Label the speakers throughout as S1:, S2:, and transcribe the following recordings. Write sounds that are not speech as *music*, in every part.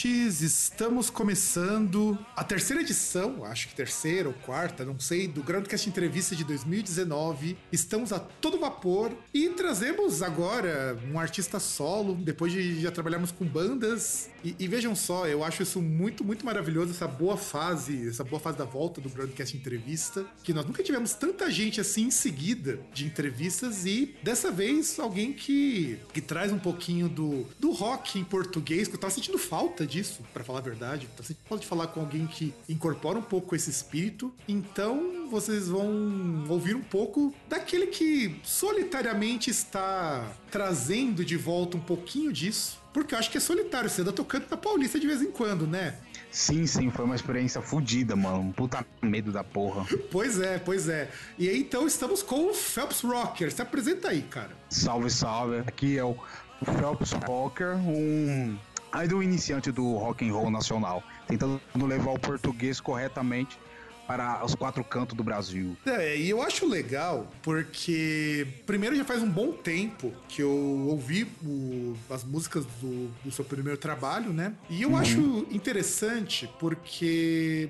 S1: ouvintes, estamos começando a terceira edição, acho que terceira ou quarta, não sei, do Groundcast Entrevista de 2019. Estamos a todo vapor e trazemos agora um artista solo, depois de já trabalharmos com bandas. E, e vejam só, eu acho isso muito, muito maravilhoso, essa boa fase, essa boa fase da volta do Groundcast Entrevista, que nós nunca tivemos tanta gente assim em seguida de entrevistas e dessa vez alguém que, que traz um pouquinho do, do rock em português, que eu tava sentindo falta disso, pra falar a verdade. Tava sentindo falta de falar com alguém que incorpora um pouco esse espírito. Então vocês vão ouvir um pouco daquele que solitariamente está trazendo de volta um pouquinho disso. Porque eu acho que é solitário, você anda tocando na Paulista de vez em quando, né?
S2: Sim, sim, foi uma experiência fodida, mano. Um puta medo da porra.
S1: Pois é, pois é. E aí então estamos com o Phelps Rocker. Se apresenta aí, cara.
S2: Salve, salve. Aqui é o Phelps Rocker, um idol iniciante do rock and roll nacional, tentando levar o português corretamente para os quatro cantos do Brasil.
S1: É, e eu acho legal porque, primeiro, já faz um bom tempo que eu ouvi o- as músicas do, do seu primeiro trabalho, né? E eu acho interessante porque.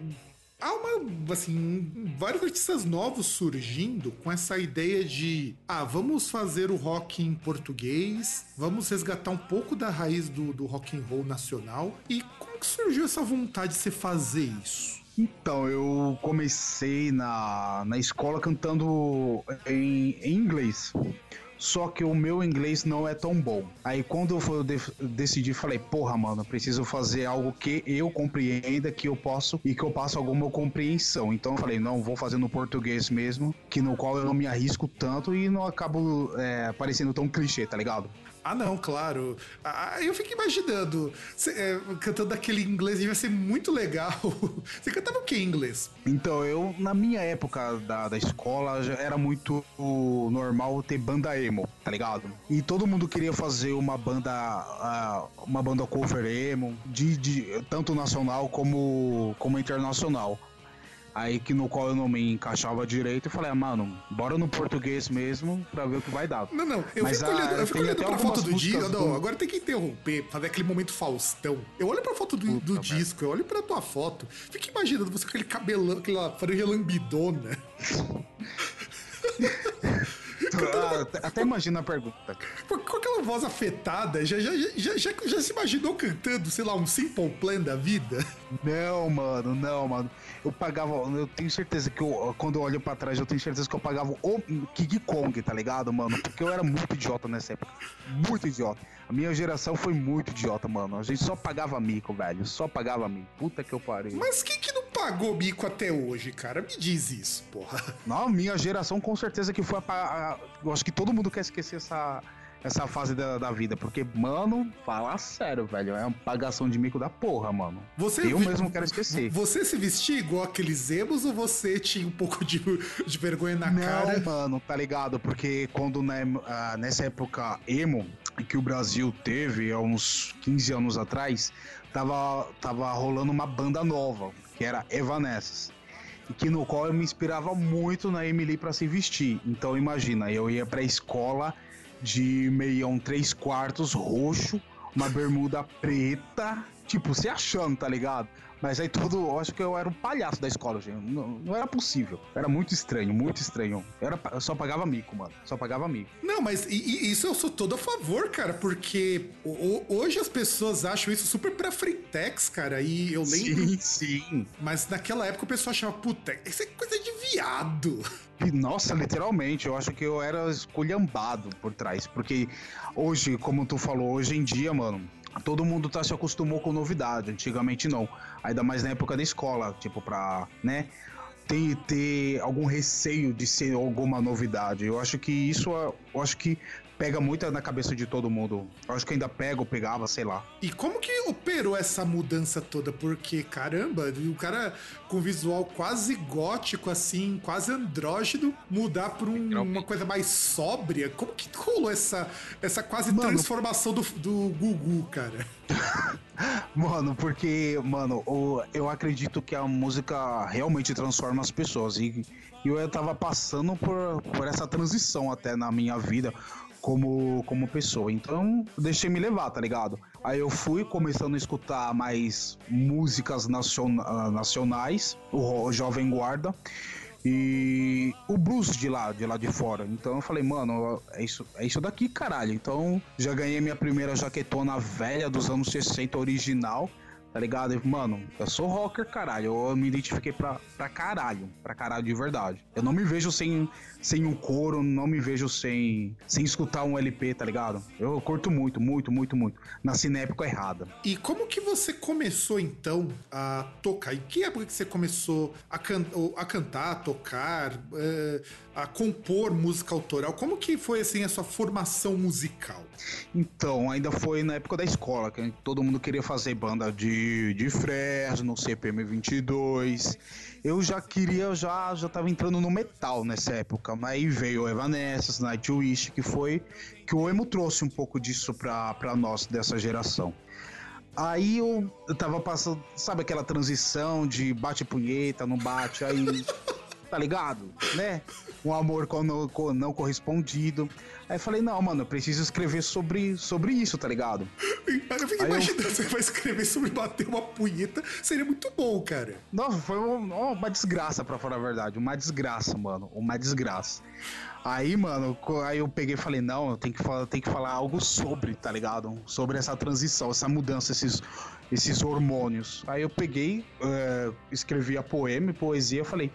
S1: Há uma, assim, vários artistas novos surgindo com essa ideia de, ah, vamos fazer o rock em português, vamos resgatar um pouco da raiz do, do rock and roll nacional. E como que surgiu essa vontade de você fazer isso?
S2: Então, eu comecei na, na escola cantando em, em inglês. Só que o meu inglês não é tão bom. Aí quando eu, decidi, falei, porra, mano, preciso fazer algo que eu compreenda, que eu posso e que eu passe alguma compreensão. Então eu falei, não, vou fazer no português mesmo, que no qual eu não me arrisco tanto e não acabo é, parecendo tão clichê, tá ligado?
S1: Ah, não, claro. Ah, eu fico imaginando, cê, é, cantando aquele inglês devia ser muito legal. *laughs* Você cantava o que em inglês?
S2: Então, eu, na minha época da, da escola, já era muito normal ter banda emo, tá ligado? E todo mundo queria fazer uma banda, uma banda cover emo, de, de, tanto nacional como, como internacional. Aí que no qual eu não me encaixava direito, eu falei, ah, mano, bora no português mesmo pra ver o que vai dar.
S1: Não, não, eu
S2: Mas,
S1: fico olhando, eu fico olhando pra foto do disco. Não,
S2: do-
S1: agora tem que interromper, fazer aquele momento Faustão. Eu olho pra foto do, do disco, eu olho pra tua foto, fico imaginando você com aquele cabelão, aquela franja lambidona. *laughs*
S2: Ah, até- imagina a pergunta.
S1: Com com aquela voz afetada, já, já, já, já, já se imaginou cantando, sei lá, um Simple Plan da vida?
S2: Não, mano, não, mano. Eu pagava, eu tenho certeza que eu, quando eu olho pra trás, eu tenho certeza que eu pagava o King Kong, tá ligado, mano? Porque eu era muito idiota nessa época. Muito idiota. A minha geração foi muito idiota, mano. A gente só pagava mico, velho. Só pagava mico. Puta que eu parei.
S1: Mas quem que não pagou mico até hoje, cara? Me diz isso, porra.
S2: Não, minha geração com certeza que foi a, a- Eu acho que todo mundo quer esquecer essa, essa fase da, da vida. Porque, mano, fala sério, velho. É uma pagação de mico da porra, mano.
S1: Você
S2: eu
S1: vi-
S2: mesmo quero esquecer.
S1: Você se vestia igual aqueles emos ou você tinha um pouco de, de vergonha na
S2: Não,
S1: cara?
S2: mano, tá ligado? Porque quando né, ah, nessa época emo que o Brasil teve, há uns 15 anos atrás, tava, tava rolando uma banda nova, que era Evanescence. E que no qual eu me inspirava muito na Emily pra se vestir. Então imagina, eu ia pra escola de meião 3 quartos roxo, uma bermuda preta, tipo, se achando, tá ligado? Mas aí tudo, eu acho que eu era um palhaço da escola, gente. Não, não era possível. Era muito estranho, muito estranho. Eu, era, eu só pagava mico, mano. Só pagava mico.
S1: Não, mas e- e isso eu sou todo a favor, cara, porque o- hoje as pessoas acham isso super pra frentex, cara, e eu lembro.
S2: Sim, sim.
S1: Mas naquela época o pessoal achava, puta, isso é coisa de viado.
S2: Nossa, literalmente, eu acho que eu era esculhambado por trás. Porque hoje, como tu falou, hoje em dia, mano, todo mundo tá se acostumou com novidade. Antigamente não. Ainda mais na época da escola, tipo, pra, né? Ter, ter algum receio de ser alguma novidade. Eu acho que isso, eu acho que pega muito na cabeça de todo mundo. Eu acho que ainda pega ou pegava, sei lá.
S1: E como que operou essa mudança toda? Porque, caramba, o cara com visual quase gótico, assim, quase andrógeno, mudar pra um, uma coisa mais sóbria. Como que rolou essa, essa quase mano, transformação do, do Gugu, cara? *laughs*
S2: mano, porque, mano, eu acredito que a música realmente transforma as pessoas. E, e eu tava passando por, por essa transição até na minha vida como, como pessoa. Então, deixei me levar, tá ligado? Aí eu fui começando a escutar mais músicas naciona nacionais, o Jovem Guarda e o blues de lá, de lá de fora. Então eu falei, mano, é isso, é isso daqui, caralho. Então já ganhei minha primeira jaquetona velha dos anos 60 original tá ligado? Mano, eu sou rocker, caralho. Eu me identifiquei pra, pra caralho. Pra caralho de verdade. Eu não me vejo sem, sem um coro, não me vejo sem, sem escutar um LP, tá ligado? Eu curto muito, muito, muito, muito. Nasci na época errada.
S1: E como que você começou então a tocar? Em que época que você começou a, can a cantar, a tocar, uh, a compor música autoral? Como que foi assim a sua formação musical?
S2: Então, ainda foi na época da escola, que todo mundo queria fazer banda de, de Fresno, CPM 22. Eu já queria, já já tava entrando no metal nessa época, mas aí veio Evanescence, Nightwish, que foi que o emo trouxe um pouco disso pra, pra nós dessa geração. Aí eu, eu tava passando, sabe aquela transição de bate punheta, não bate, aí tá ligado? Né? Um amor não, não correspondido. Aí eu falei, não, mano, eu preciso escrever sobre, sobre isso, tá ligado?
S1: Eu fico imaginando, eu... você vai escrever sobre bater uma punheta, seria muito bom, cara.
S2: Nossa, foi uma, uma desgraça, pra falar a verdade. Uma desgraça, mano. Uma desgraça. Aí, mano, aí eu peguei e falei, não, eu tenho que falar, tenho que falar algo sobre, tá ligado? Sobre essa transição, essa mudança, esses, esses hormônios. Aí eu peguei, uh, escrevi a poema, poesia, falei,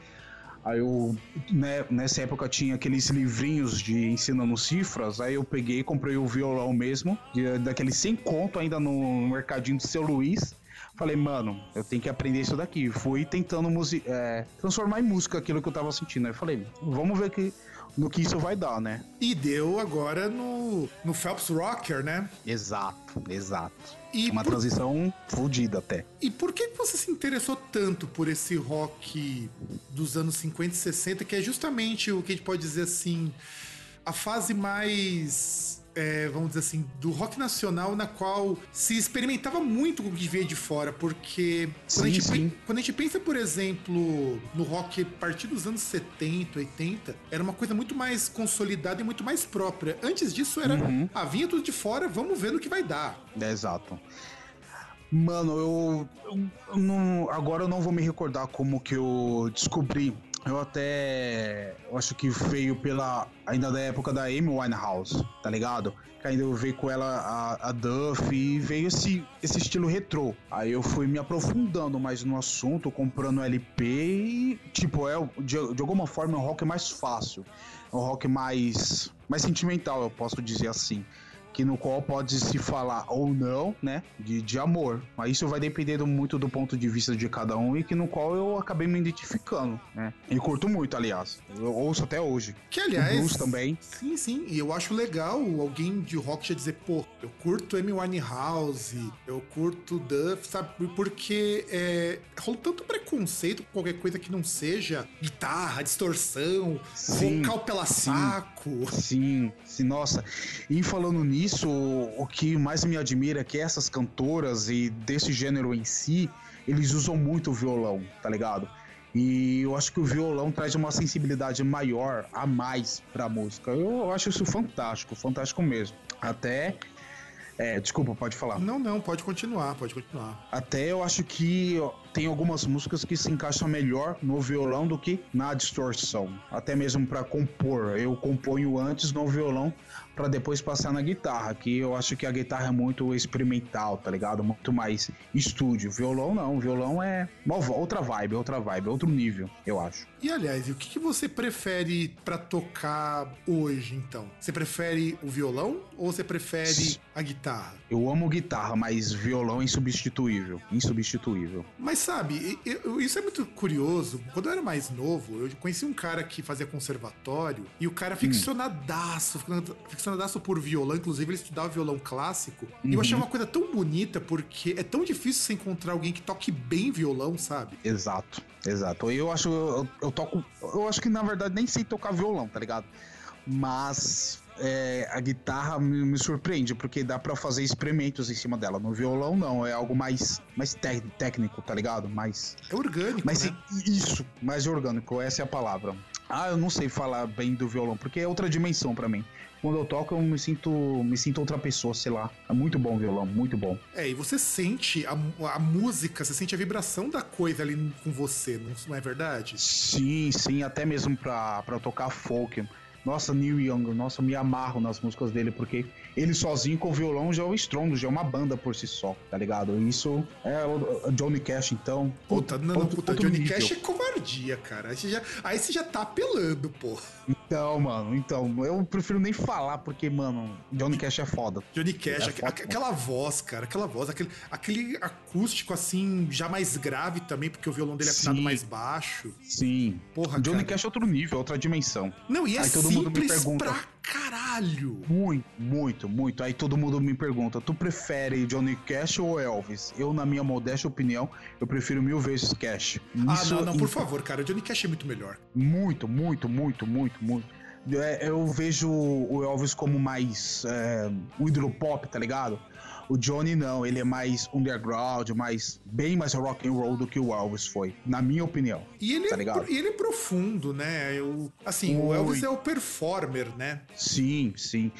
S2: Aí eu, né, nessa época tinha aqueles livrinhos de ensinando cifras, aí eu peguei, comprei o violão mesmo, de, daquele sem conto ainda no mercadinho do seu Luiz. Falei, mano, eu tenho que aprender isso daqui. Fui tentando é, transformar em música aquilo que eu tava sentindo. Aí falei, vamos ver que, no que isso vai dar, né?
S1: E deu agora no, no Phelps Rocker, né?
S2: Exato, exato. E uma por... transição fodida até.
S1: E por que você se interessou tanto por esse rock dos anos 50 e 60, que é justamente o que a gente pode dizer assim, a fase mais é, vamos dizer assim, do rock nacional na qual se experimentava muito com o que veio de fora, porque sim, quando, a gente, quando, a gente, pensa, por exemplo, no rock a partir dos anos 70, 80, era uma coisa muito mais consolidada e muito mais própria. Antes disso era, uhum. ah, vinha tudo de fora, vamos ver no que vai dar.
S2: É, exato. Mano, eu, eu, eu não, agora eu não vou me recordar como que eu descobri eu até. Eu acho que veio pela. Ainda da época da Amy Winehouse, tá ligado? Que ainda eu veio com ela a, a Duff e veio esse, esse estilo retrô. Aí eu fui me aprofundando mais no assunto, comprando LP e, tipo, é de, de alguma forma é um rock mais fácil. É um rock mais. mais sentimental, eu posso dizer assim que no qual pode se falar ou não, né, de, de amor. Mas isso vai depender muito do ponto de vista de cada um e que no qual eu acabei me identificando, né? E curto muito, aliás. Eu ouço até hoje.
S1: Que aliás, o blues também. Sim, sim. E eu acho legal alguém de rock já dizer, pô, eu curto Amy Winehouse, eu curto Duff, sabe? Porque é, rola tanto preconceito com qualquer coisa que não seja guitarra, distorção, sim, vocal pela sim, saco.
S2: Sim, sim, nossa. E falando nisso isso, o que mais me admira é que essas cantoras e desse gênero em si, eles usam muito o violão, tá ligado? E eu acho que o violão traz uma sensibilidade maior a mais pra música. Eu acho isso fantástico, fantástico mesmo. Até. É, desculpa, pode falar.
S1: Não, não, pode continuar, pode continuar.
S2: Até eu acho que tem algumas músicas que se encaixam melhor no violão do que na distorção. Até mesmo para compor. Eu componho antes no violão para depois passar na guitarra, que eu acho que a guitarra é muito experimental, tá ligado? Muito mais estúdio. Violão não, violão é uma outra vibe, outra vibe, outro nível, eu acho.
S1: E aliás, o que, que você prefere para tocar hoje, então? Você prefere o violão ou você prefere a guitarra?
S2: Eu amo guitarra, mas violão é insubstituível, insubstituível.
S1: Mas sabe, eu, isso é muito curioso. Quando eu era mais novo, eu conheci um cara que fazia conservatório e o cara ficcionadaço, hum. ficcionadaço por violão, inclusive ele estudava violão clássico. Uhum. E eu achei uhum. uma coisa tão bonita porque é tão difícil você encontrar alguém que toque bem violão, sabe?
S2: Exato, exato. Eu acho, eu, eu toco, eu acho que na verdade nem sei tocar violão, tá ligado? Mas é, a guitarra me, me, surpreende, porque dá para fazer experimentos em cima dela. No violão, não, é algo mais, mais técnico, tá ligado? Mais.
S1: É orgânico.
S2: Mas
S1: né?
S2: isso, mais orgânico, essa é a palavra. Ah, eu não sei falar bem do violão, porque é outra dimensão para mim. Quando eu toco, eu me sinto, me sinto outra pessoa, sei lá. É muito bom o violão, muito bom.
S1: É, e você sente a, a música, você sente a vibração da coisa ali com você, não é verdade?
S2: Sim, sim, até mesmo pra, pra tocar folk. Nossa, Neil Young, nossa, me amarro nas músicas dele, porque ele sozinho com o violão já é o estrondo, já é uma banda por si só, tá ligado? Isso é o Johnny Cash, então.
S1: Puta, não, não, puta, Johnny nível. Cash é covardia, cara. Aí você, já, aí você já tá apelando, pô.
S2: Então, mano, então, eu prefiro nem falar, porque, mano, Johnny Cash é foda.
S1: Johnny Cash, é foda, aquela voz, cara, aquela voz, aquele, aquele acústico assim, já mais grave também, porque o violão dele é afinado mais baixo.
S2: Sim. Porra, Johnny cara. Cash é outro nível, outra dimensão.
S1: Não, e é Aí todo mundo me pergunta. Pra caralho!
S2: Muito, muito, muito. Aí todo mundo me pergunta: tu prefere Johnny Cash ou Elvis? Eu, na minha modesta opinião, eu prefiro mil vezes Cash.
S1: ah, não, não, por favor, cara. Johnny Cash é muito melhor.
S2: Muito, muito, muito, muito, muito. É, eu vejo o Elvis como mais é, um ídolo pop, tá ligado? O Johnny não, ele é mais underground, mais bem mais rock and roll do que o Elvis foi, na minha opinião.
S1: E ele, tá é, ele é profundo, né? Eu, assim, o Elvis é o performer, né?
S2: Sim, sim.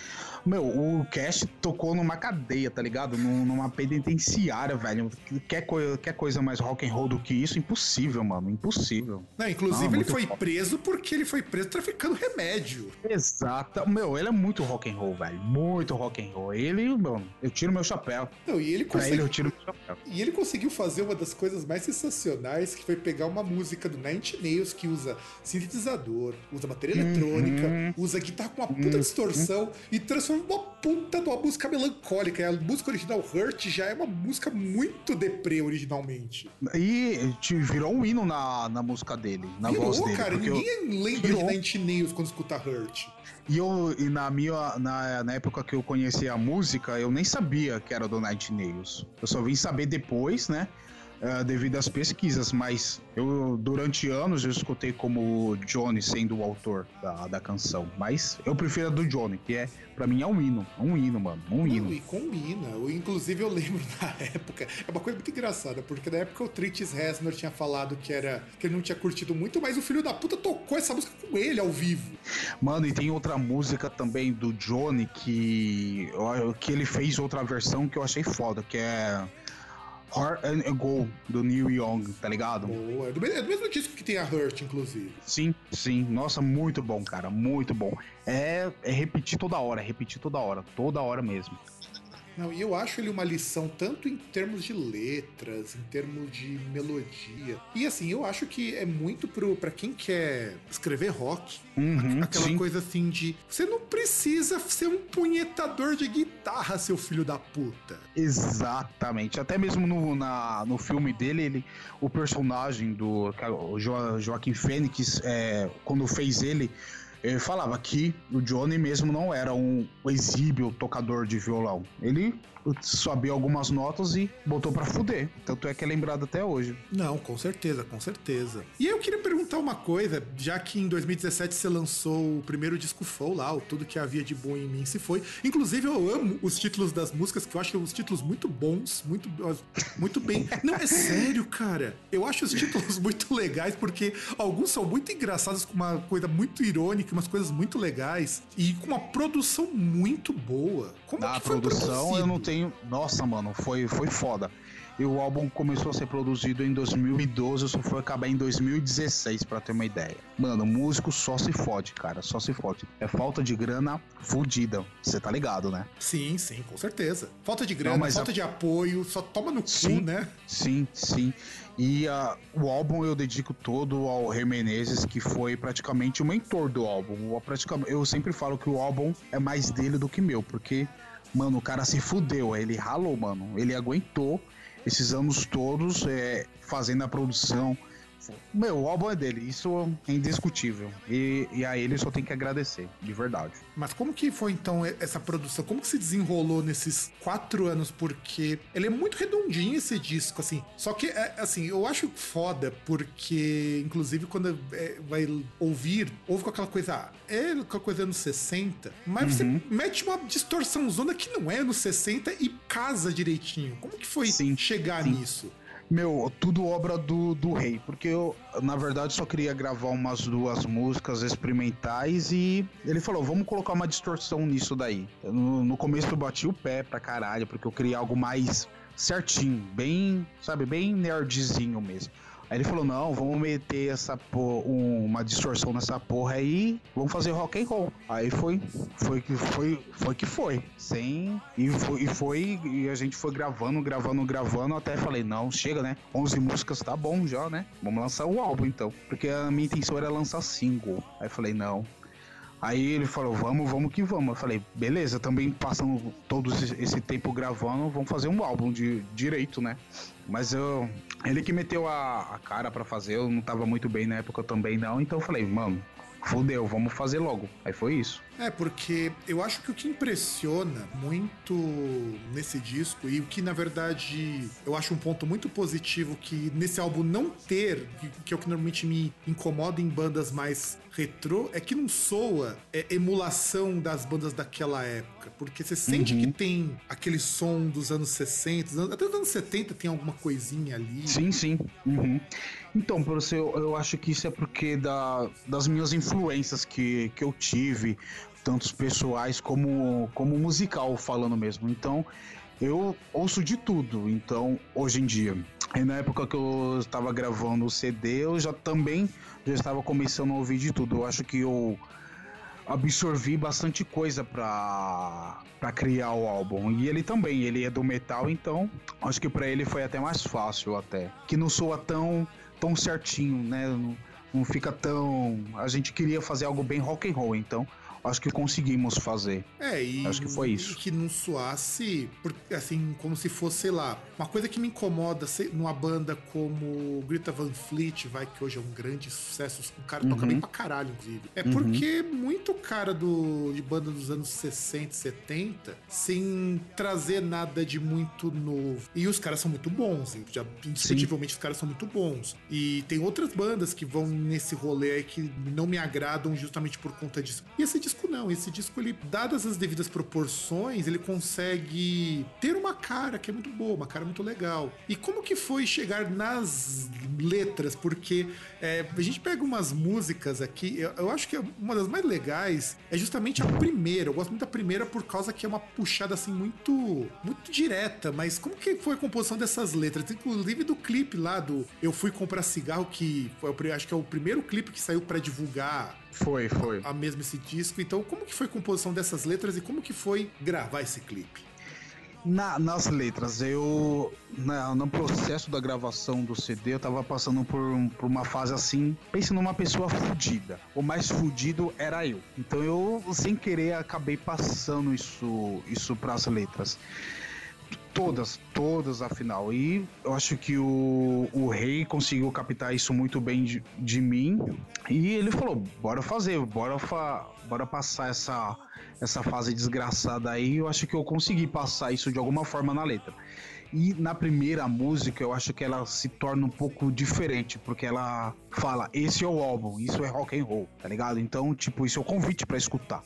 S2: Meu, o Cash tocou numa cadeia, tá ligado? Numa penitenciária, velho. Quer, coisa, quer coisa mais rock and roll do que isso? Impossível, mano. Impossível.
S1: Não, inclusive não, ele foi preso porque ele foi preso traficando remédio.
S2: Exato. Meu, ele é muito rock and roll, velho. Muito rock and roll. Ele, mano, eu tiro meu chapéu.
S1: Não, e ele conseguiu.
S2: ele eu tiro meu chapéu.
S1: E ele conseguiu fazer uma das coisas mais sensacionais, que foi pegar uma música do Nine Nails que usa sintetizador, usa bateria uhum. eletrônica, usa guitarra com uma puta uhum. distorção e uma puta de uma música melancólica. A música original Hurt já é uma música muito deprê originalmente.
S2: E virou um hino na, na música dele, na virou, voz dele.
S1: cara, ninguém eu... lembra virou. de Nine Nails quando escuta Hurt.
S2: E eu, e na minha, na, na época que eu conheci a música, eu nem sabia que era do Night Nails. Eu só vim saber depois, né? Uh, devido às pesquisas, mas eu durante anos eu escutei como Johnny sendo o autor da, da canção, mas eu prefiro a do Johnny, que é para mim é um hino, um hino, mano, um não, hino.
S1: E combina. Eu, inclusive eu lembro *laughs* na época, é uma coisa muito engraçada, porque na época o Tritis Reznor tinha falado que era que ele não tinha curtido muito, mas o filho da puta tocou essa música com ele ao vivo.
S2: Mano, e tem outra música também do Johnny que que ele fez outra versão que eu achei foda, que é Heart and a Go, do Neil Young, tá ligado?
S1: Boa, é do, é do mesmo disco que tem a Hurt, inclusive.
S2: Sim, sim. Nossa, muito bom, cara, muito bom. É, é repetir toda hora, é repetir toda hora, toda hora mesmo.
S1: Não, e eu acho ele uma lição tanto em termos de letras, em termos de melodia. E assim, eu acho que é muito pro para quem quer escrever rock, uhum, aquela sim. coisa assim de você não precisa ser um punhetador de guitarra, seu filho da puta.
S2: Exatamente. Até mesmo no, na, no filme dele, ele, o personagem do o jo, Joaquim Fênix, é, quando fez ele, ele falava que o Johnny mesmo não era um exíbio tocador de violão. Ele sabia algumas notas e botou para fuder. Tanto é que é lembrado até hoje.
S1: Não, com certeza, com certeza. E eu queria perguntar uma coisa, já que em 2017 você lançou o primeiro disco full lá, o Tudo Que Havia de Bom em Mim Se Foi. Inclusive, eu amo os títulos das músicas, que eu acho os títulos muito bons, muito, muito bem. Não, é sério, cara. Eu acho os títulos muito legais, porque alguns são muito engraçados, com uma coisa muito irônica, umas coisas muito legais, e com uma produção muito boa.
S2: Como Na que foi produção, produzido? eu não tenho tenho. Nossa, mano, foi, foi foda. E o álbum começou a ser produzido em 2012, só foi acabar em 2016, para ter uma ideia. Mano, músico só se fode, cara, só se fode. É falta de grana fudida, você tá ligado, né?
S1: Sim, sim, com certeza. Falta de grana, Não, falta a... de apoio, só toma no sim, cu, né?
S2: Sim, sim. E uh, o álbum eu dedico todo ao Rei Menezes, que foi praticamente o mentor do álbum. praticamente, eu sempre falo que o álbum é mais dele do que meu, porque, mano, o cara se fudeu, ele ralou, mano. Ele aguentou esses anos todos é, fazendo a produção, meu, o álbum é dele, isso é indiscutível. E, e a ele só tem que agradecer, de verdade.
S1: Mas como que foi então essa produção? Como que se desenrolou nesses quatro anos? Porque ele é muito redondinho esse disco, assim. Só que, é, assim, eu acho foda, porque, inclusive, quando é, vai ouvir, ouve com aquela coisa, é aquela coisa anos 60, mas uhum. você mete uma distorção zona que não é anos 60 e casa direitinho. Como que foi sim, chegar sim. nisso?
S2: Meu, tudo obra do, do rei, porque eu, na verdade, só queria gravar umas duas músicas experimentais e ele falou: vamos colocar uma distorção nisso daí. No, no começo eu bati o pé pra caralho, porque eu queria algo mais certinho, bem, sabe, bem nerdzinho mesmo. Aí ele falou: não, vamos meter essa porra, uma distorção nessa porra aí, vamos fazer rock and roll. Aí foi, foi que foi, foi que foi. Sem. E foi, e foi, e a gente foi gravando, gravando, gravando, até falei, não, chega, né? 11 músicas tá bom já, né? Vamos lançar o álbum então. Porque a minha intenção era lançar single. Aí falei, não, Aí ele falou, vamos, vamos que vamos. Eu falei, beleza, também passando todo esse tempo gravando, vamos fazer um álbum de direito, né? Mas eu. Ele que meteu a, a cara para fazer, eu não tava muito bem na época também não, então eu falei, mano, fudeu, vamos fazer logo. Aí foi isso.
S1: É, porque eu acho que o que impressiona muito nesse disco, e o que na verdade eu acho um ponto muito positivo que nesse álbum não ter, que é o que normalmente me incomoda em bandas mais retrô, é que não soa é, emulação das bandas daquela época. Porque você sente uhum. que tem aquele som dos anos 60, até dos anos 70 tem alguma coisinha ali.
S2: Sim, sim. Uhum. Então, professor, eu, eu acho que isso é porque da, das minhas influências que, que eu tive, tantos pessoais como, como musical falando mesmo. Então, eu ouço de tudo. Então, hoje em dia, e na época que eu estava gravando o CD, eu já também já estava começando a ouvir de tudo. Eu acho que eu absorvi bastante coisa para para criar o álbum. E ele também, ele é do metal, então acho que para ele foi até mais fácil até. Que não soa tão tão certinho, né? Não, não fica tão, a gente queria fazer algo bem rock and roll, então acho que conseguimos fazer.
S1: É, e
S2: acho que foi isso.
S1: que não soasse, assim, como se fosse, sei lá, uma coisa que me incomoda numa banda como Greta Van Fleet, vai, que hoje é um grande sucesso, o cara toca uhum. bem pra caralho, inclusive. É uhum. porque muito cara do, de banda dos anos 60, 70, sem trazer nada de muito novo. E os caras são muito bons, já, indiscutivelmente os caras são muito bons. E tem outras bandas que vão nesse rolê aí que não me agradam justamente por conta disso. E esse disco disco não. Esse disco, ele, dadas as devidas proporções, ele consegue ter uma cara que é muito boa, uma cara muito legal. E como que foi chegar nas letras? Porque é, a gente pega umas músicas aqui, eu, eu, acho que uma das mais legais é justamente a primeira. Eu gosto muito da primeira por causa que é uma puxada assim muito, muito direta. Mas como que foi a composição dessas letras? Inclusive do clipe lá do Eu Fui Comprar Cigarro, que foi, acho que é o primeiro clipe que saiu para divulgar
S2: foi, foi.
S1: A, a mesmo esse disco. Então, como que foi a composição dessas letras e como que foi gravar esse clipe?
S2: Na, nas letras, eu. Na, no processo da gravação do CD, eu tava passando por, por uma fase assim. Pense numa pessoa fudida. O mais fudido era eu. Então eu, sem querer, acabei passando isso, isso pras letras. Todas, todas afinal. E eu acho que o, o rei conseguiu captar isso muito bem de, de mim. E ele falou: bora fazer, bora, fa, bora passar essa, essa fase desgraçada aí. Eu acho que eu consegui passar isso de alguma forma na letra. E na primeira música eu acho que ela se torna um pouco diferente, porque ela fala: esse é o álbum, isso é rock and roll, tá ligado? Então, tipo, isso é o convite para escutar.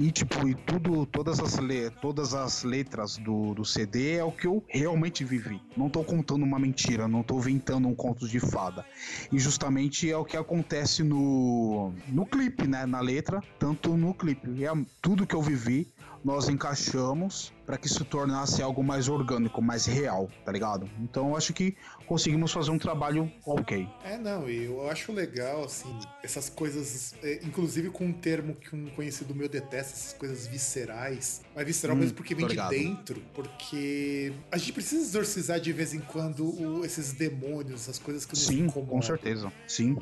S2: E tipo, e tudo, todas as, le, todas as letras do, do CD é o que eu realmente vivi. Não tô contando uma mentira, não tô inventando um conto de fada. E justamente é o que acontece no, no clipe, né? Na letra, tanto no clipe. É tudo que eu vivi, nós encaixamos para que se tornasse algo mais orgânico, mais real, tá ligado? Então eu acho que conseguimos fazer um trabalho ok.
S1: É, não, e eu acho legal, assim, essas coisas, é, inclusive com um termo que um conhecido meu detesta, essas coisas viscerais. Mas visceral hum, mesmo porque vem de dentro, porque a gente precisa exorcizar de vez em quando o, esses demônios, essas coisas que nos
S2: Sim, incomodam. com certeza. Sim.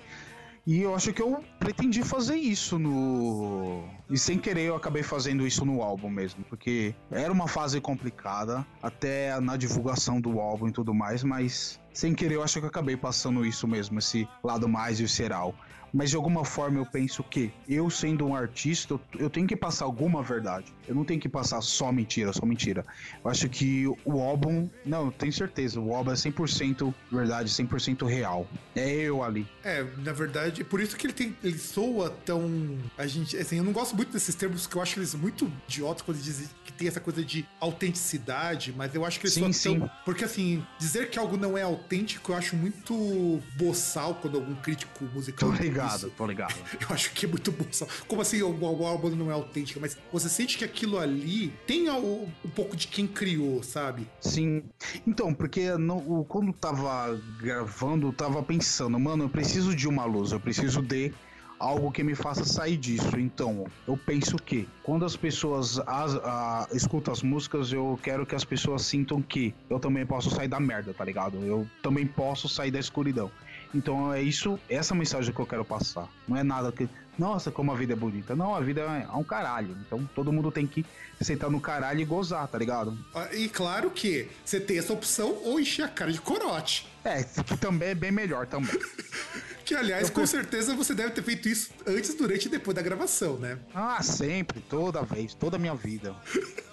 S2: E eu acho que eu pretendi fazer isso no. E sem querer eu acabei fazendo isso no álbum mesmo, porque era uma fase complicada, até na divulgação do álbum e tudo mais, mas sem querer eu acho que eu acabei passando isso mesmo, esse lado mais visceral mas de alguma forma eu penso que eu sendo um artista, eu tenho que passar alguma verdade. Eu não tenho que passar só mentira, só mentira. Eu acho que o álbum, não, eu tenho certeza, o álbum é 100% verdade, 100% real. É eu ali.
S1: É, na verdade, por isso que ele tem, ele soa tão a gente, assim, eu não gosto muito desses termos que eu acho eles muito idiotas quando dizem que tem essa coisa de autenticidade, mas eu acho que eles
S2: sim, sim.
S1: tão, porque assim, dizer que algo não é autêntico, eu acho muito boçal quando algum crítico musical
S2: Ligado, tô ligado. *laughs*
S1: Eu acho que é muito bom. Como assim o, o álbum não é autêntico? Mas você sente que aquilo ali tem um, um pouco de quem criou, sabe?
S2: Sim. Então, porque no, quando tava gravando, eu tava pensando, mano, eu preciso de uma luz, eu preciso de algo que me faça sair disso. Então, eu penso que quando as pessoas as, a, escutam as músicas, eu quero que as pessoas sintam que eu também posso sair da merda, tá ligado? Eu também posso sair da escuridão. Então é isso, essa mensagem que eu quero passar. Não é nada que, nossa, como a vida é bonita. Não, a vida é um caralho. Então todo mundo tem que sentar no caralho e gozar, tá ligado?
S1: Ah, e claro que você tem essa opção ou encher a cara de corote.
S2: É, que também é bem melhor também. *laughs*
S1: que aliás, eu com certeza você deve ter feito isso antes, durante e depois da gravação, né?
S2: Ah, sempre, toda vez, toda a minha vida.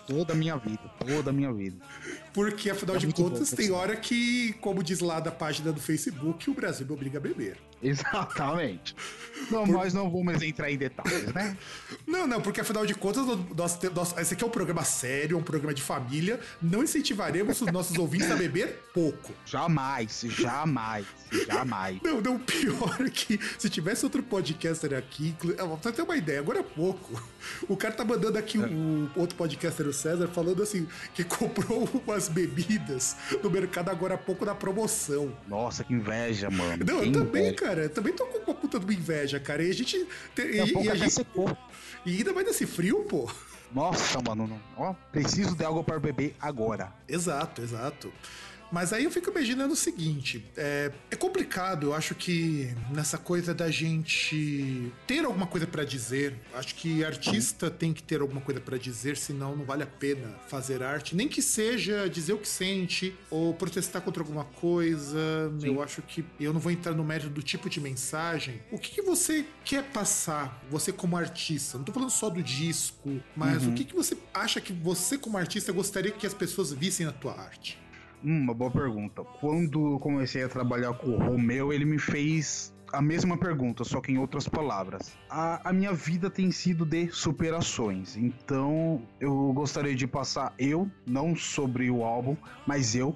S2: toda a minha vida, toda a minha vida.
S1: Porque, afinal é de contas, bom, tem hora que, como diz lá da página do Facebook, o Brasil me obriga a beber.
S2: Exatamente. *laughs* Não, Por... Nós não vamos entrar em detalhes, né? *laughs*
S1: Não, não, porque afinal de contas, nós, nós, esse aqui é um programa sério, um programa de família. Não incentivaremos os nossos ouvintes a beber pouco.
S2: Jamais, jamais, jamais.
S1: Não, não, pior é que se tivesse outro podcaster aqui, pra ter uma ideia, agora é pouco. O cara tá mandando aqui é. um outro podcaster, o César, falando assim, que comprou umas as bebidas no mercado agora há pouco na promoção.
S2: Nossa, que inveja, mano.
S1: Não,
S2: que
S1: eu também, inveja. cara. Eu também tô com uma puta de uma inveja, cara. E a gente.
S2: Tem, e, e, a gente secou.
S1: E ainda vai nesse frio, pô.
S2: Nossa, mano. Ó, preciso de algo para beber agora.
S1: Exato, exato. Mas aí eu fico imaginando o seguinte: é, é complicado, eu acho que nessa coisa da gente ter alguma coisa para dizer, acho que artista tem que ter alguma coisa para dizer, senão não vale a pena fazer arte, nem que seja dizer o que sente ou protestar contra alguma coisa. Sim. Eu acho que eu não vou entrar no mérito do tipo de mensagem. O que, que você quer passar, você como artista? Não tô falando só do disco, mas uhum. o que, que você acha que você como artista gostaria que as pessoas vissem na tua arte?
S2: Hum, uma boa pergunta. Quando comecei a trabalhar com o Romeu, ele me fez a mesma pergunta, só que em outras palavras. A, a, minha vida tem sido de superações, então eu gostaria de passar eu, não sobre o álbum, mas eu,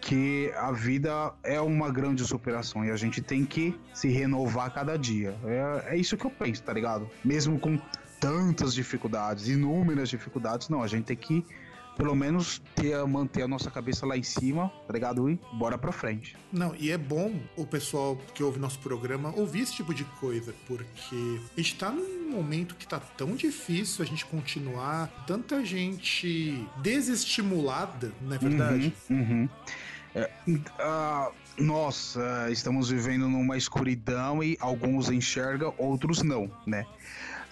S2: que a vida é uma grande superação e a gente tem que se renovar cada dia. É, é isso que eu penso, tá ligado? Mesmo com tantas dificuldades, inúmeras dificuldades, não, a gente tem que pelo menos ter, manter a nossa cabeça lá em cima, tá ligado? E bora pra frente.
S1: Não, e é bom o pessoal que ouve nosso programa ouvir esse tipo de coisa, porque a gente tá num momento que tá tão difícil a gente continuar, tanta gente desestimulada, não é verdade?
S2: Uhum, uhum. É, uh, nós uh, estamos vivendo numa escuridão e alguns enxergam, outros não, né?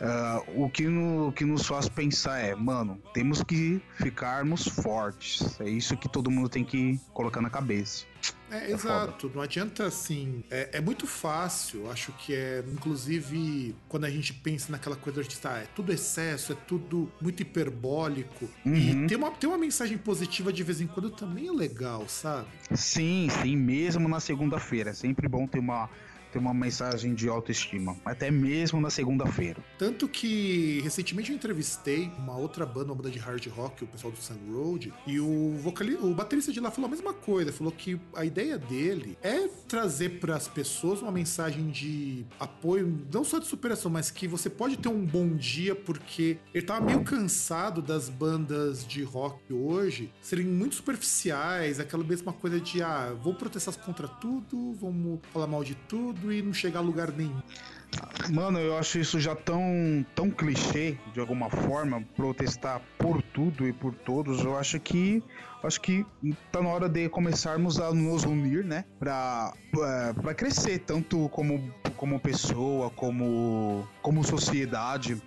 S2: Uh, o, que no, que nos faz pensar é, mano, temos que ficarmos fortes. É isso que todo mundo tem que colocar na cabeça.
S1: É, é exato, foda. não adianta assim. É, é, muito fácil, acho que é, inclusive, quando a gente pensa naquela coisa de estar, é tudo excesso, é tudo muito hiperbólico. Uhum. E ter uma, ter uma mensagem positiva de vez em quando também é legal, sabe?
S2: Sim, sim, mesmo na segunda-feira. É sempre bom ter uma ter uma mensagem de autoestima, até mesmo na segunda-feira.
S1: Tanto que recentemente eu entrevistei uma outra banda, uma banda de hard rock, o pessoal do Sun Road, e o vocalista, o baterista de lá falou a mesma coisa, falou que a ideia dele é trazer para as pessoas uma mensagem de apoio, não só de superação, mas que você pode ter um bom dia porque ele tava meio cansado das bandas de rock hoje serem muito superficiais, aquela mesma coisa de ah, vou protestar contra tudo, vamos falar mal de tudo e não chegar a lugar nenhum.
S2: Mano, eu acho isso já tão, tão clichê, de alguma forma, protestar por tudo e por todos. Eu acho que acho que tá na hora de começarmos a nos unir, né? Pra, pra, pra crescer, tanto como, como pessoa, como, como sociedade.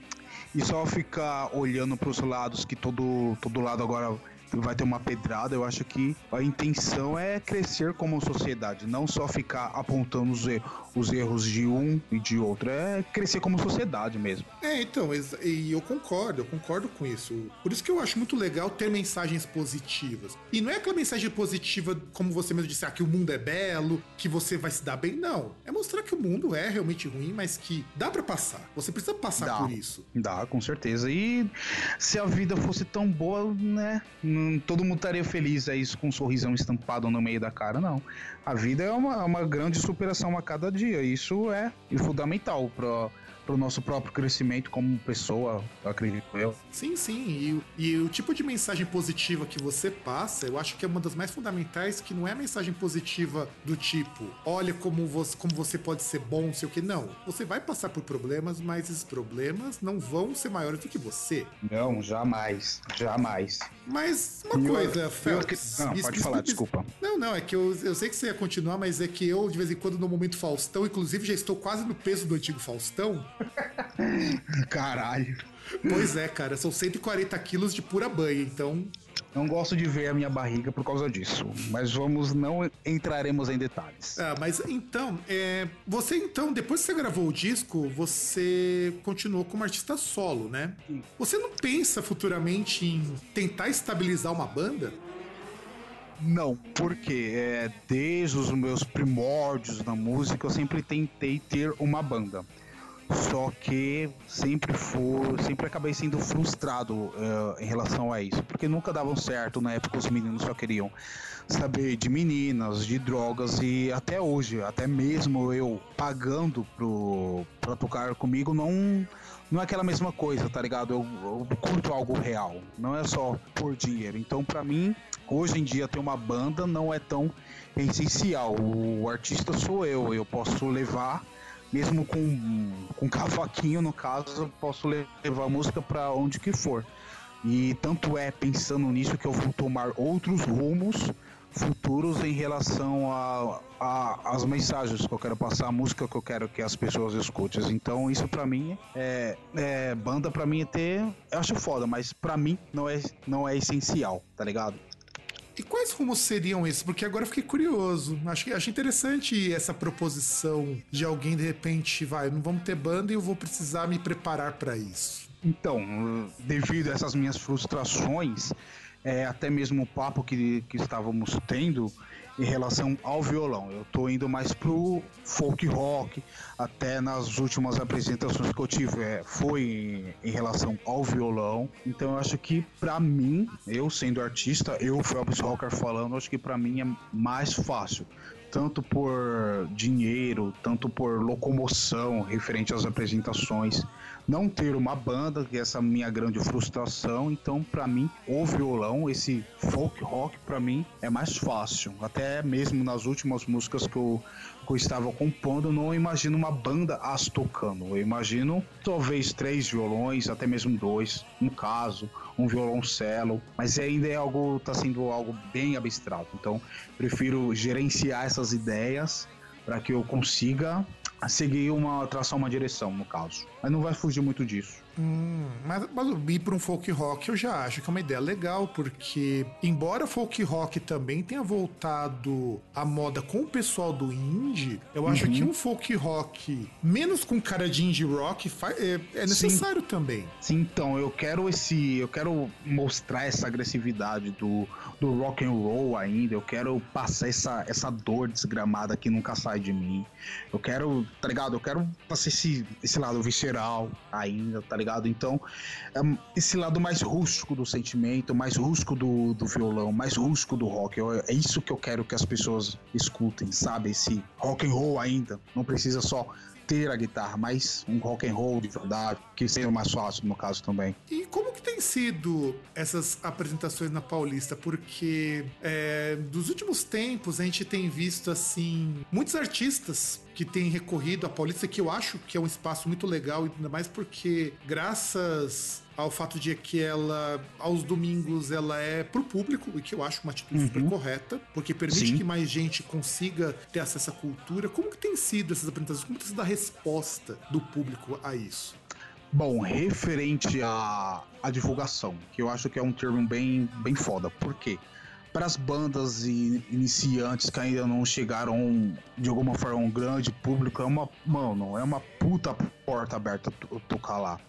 S2: E só ficar olhando para os lados que todo, todo lado agora vai ter uma pedrada. Eu acho que a intenção é crescer como sociedade, não só ficar apontando os, erros, os erros de um e de outro, é crescer como sociedade mesmo.
S1: É, então, e eu concordo, eu concordo com isso. Por isso que eu acho muito legal ter mensagens positivas. E não é aquela mensagem positiva, como você mesmo disse, ah, que o mundo é belo, que você vai se dar bem, não. É mostrar que o mundo é realmente ruim, mas que dá para passar. Você precisa passar
S2: dá,
S1: por isso.
S2: Dá, com certeza. E se a vida fosse tão boa, né? Todo mundo estaria feliz aí com um sorrisão estampado no meio da cara, não. A vida é uma, uma grande superação a cada dia. Isso é fundamental para para o nosso próprio crescimento como pessoa, acredito eu.
S1: Sim, sim. E, e, o tipo de mensagem positiva que você passa, eu acho que é uma das mais fundamentais, que não é a mensagem positiva do tipo, olha como você, como você pode ser bom, sei o que. Não. Você vai passar por problemas, mas esses problemas não vão ser maiores do que você.
S2: Não, jamais. Jamais.
S1: Mas uma coisa, Felix.
S2: Não, pode falar, desculpa.
S1: Não, não, é que eu, eu sei que você ia continuar, mas é que eu, de vez em quando, no momento Faustão, inclusive já estou quase no peso do antigo Faustão. *laughs*
S2: Caralho.
S1: Pois é, cara, são 140 quilos de pura banha, então.
S2: Não gosto de ver a minha barriga por causa disso, mas vamos, não entraremos em detalhes.
S1: Ah, mas então, é, você então, depois que você gravou o disco, você continuou como artista solo, né? Sim. Você não pensa futuramente em tentar estabilizar uma banda?
S2: Não, porque é, desde os meus primórdios na música eu sempre tentei ter uma banda. Só que sempre for, sempre acabei sendo frustrado uh, em relação a isso, porque nunca davam certo na época os meninos só queriam saber de meninas, de drogas e até hoje, até mesmo eu pagando pro para tocar comigo não não é aquela mesma coisa, tá ligado? Eu, eu curto algo real, não é só por dinheiro. Então, para mim, hoje em dia ter uma banda não é tão essencial. O artista sou eu, eu posso levar mesmo com, com cavaquinho, no caso, posso levar a música para onde que for. E tanto é pensando nisso que eu vou tomar outros rumos futuros em relação a, a, as mensagens que eu quero passar, a música que eu quero que as pessoas escutem. Então isso para mim é, é banda para mim é ter, eu acho foda, mas para mim não é não é essencial, tá ligado?
S1: E quais rumos seriam esses? Porque agora eu fiquei curioso. Acho, acho interessante essa proposição de alguém de repente, vai, não vamos ter banda e eu vou precisar me preparar para isso.
S2: Então, devido a essas minhas frustrações, é, até mesmo o papo que, que estávamos tendo, em relação ao violão. Eu tô indo mais pro folk rock, até nas últimas apresentações que eu tive é, foi em, em, relação ao violão. Então eu acho que para mim, eu sendo artista, eu Phelps Rocker falando, acho que para mim é mais fácil tanto por dinheiro, tanto por locomoção referente às apresentações, não ter uma banda, que é essa minha grande frustração. Então, para mim, o violão, esse folk rock, para mim é mais fácil. Até mesmo nas últimas músicas que eu, que eu estava compondo, não imagino uma banda as tocando. Eu imagino talvez três violões, até mesmo dois, no caso, um violoncelo, mas ainda é algo, tá sendo algo bem abstrato. Então, prefiro gerenciar essas ideias para que eu consiga seguir uma tração, uma direção, no caso. Mas não vai fugir muito disso.
S1: Hum, mas, mas ir para um folk rock eu já acho que é uma ideia legal, porque embora folk rock também tenha voltado à moda com o pessoal do indie, eu acho uhum. que um folk rock menos com cara de indie rock é, é necessário
S2: Sim.
S1: também.
S2: Sim, então eu quero esse, eu quero mostrar essa agressividade do, do rock and roll ainda. Eu quero passar essa, essa dor desgramada que nunca sai de mim. Eu quero, tá ligado? Eu quero passar esse, esse lado visceral ainda, tá ligado? Então, é esse lado mais rústico do sentimento, mais rústico do, do violão, mais rústico do rock. Eu, é isso que eu quero que as pessoas escutem, sabe? Esse rock and roll ainda. Não precisa só ter a guitarra, mas um rock and roll de verdade, que seja mais fácil no caso também.
S1: E como que tem sido essas apresentações na Paulista? Porque é, dos últimos tempos a gente tem visto assim muitos artistas que têm recorrido à Paulista, que eu acho que é um espaço muito legal, ainda mais porque graças ao fato de que ela, aos domingos, ela é pro público, e que eu acho uma atitude uhum. super correta, porque permite Sim. que mais gente consiga ter acesso à cultura. Como que tem sido essas apresentações? Como tem sido a resposta do público a isso?
S2: Bom, referente à, à divulgação, que eu acho que é um termo bem, bem foda. Por quê? Para as bandas iniciantes que ainda não chegaram de alguma forma um grande público, é uma, mano, é uma puta porta aberta tocar lá.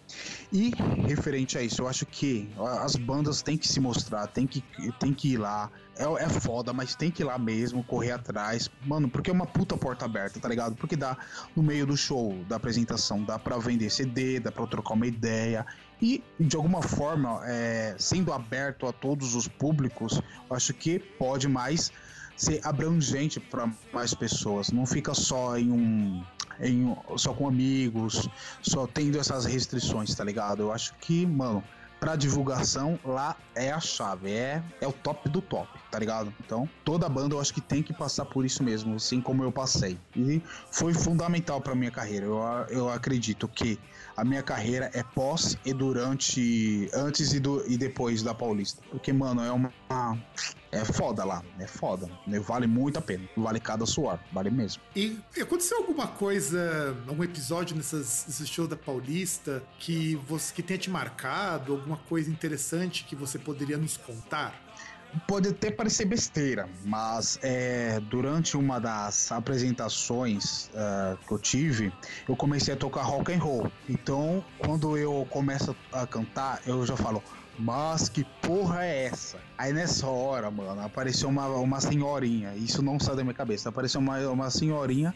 S2: E referente a isso, eu acho que as bandas têm que se mostrar, tem que, tem que ir lá. É, é foda, mas tem que ir lá mesmo, correr atrás. Mano, porque é uma puta porta aberta, tá ligado? Porque dá no meio do show, da apresentação, dá pra vender CD, dá pra trocar uma ideia. E, de alguma forma, é, sendo aberto a todos os públicos, acho que pode mais ser abrangente para mais pessoas. Não fica só em um, em só com amigos, só tendo essas restrições, tá ligado? Eu acho que, mano, para divulgação lá é a chave, é, é o top do top, tá ligado? Então, toda banda eu acho que tem que passar por isso mesmo, assim como eu passei. E foi fundamental para minha carreira. Eu, eu acredito que a minha carreira é pós e durante, antes e, do, e depois da Paulista. Porque, mano, é uma. É foda lá, é foda. Né? Vale muito a pena. Vale cada suor, vale mesmo.
S1: E aconteceu alguma coisa, algum episódio nessas, nesses shows da Paulista que, você, que tenha te marcado, alguma coisa interessante que você poderia nos contar?
S2: Pode até parecer besteira, mas é, durante uma das apresentações uh, que eu tive, eu comecei a tocar rock and roll. Então, quando eu começo a cantar, eu já falo, mas que porra é essa? Aí nessa hora, mano, apareceu uma, uma senhorinha. Isso não sai da minha cabeça. Apareceu uma, uma senhorinha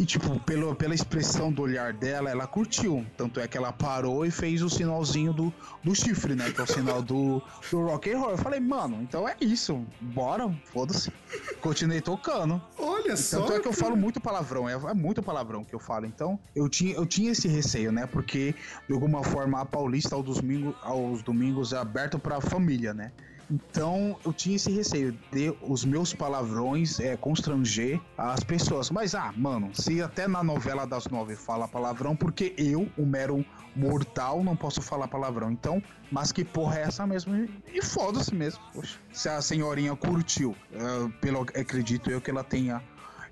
S2: e, tipo, pelo, pela expressão do olhar dela, ela curtiu. Tanto é que ela parou e fez o sinalzinho do, do chifre, né? Que é o sinal do, do rock and roll. Eu falei, mano, então é isso. Bora, foda-se. Continuei tocando.
S1: Olha só. Tanto
S2: é que eu falo muito palavrão. É, é muito palavrão que eu falo. Então, eu tinha, eu tinha esse receio, né? Porque, de alguma forma, a Paulista aos domingos, aos domingos é aberto pra família, né? Então eu tinha esse receio de os meus palavrões é, constranger as pessoas. Mas, ah, mano, se até na novela das nove fala palavrão, porque eu, o mero mortal, não posso falar palavrão. Então, mas que porra é essa mesmo? E, foda-se mesmo. Poxa, se a senhorinha curtiu, uh, pelo acredito eu que ela tenha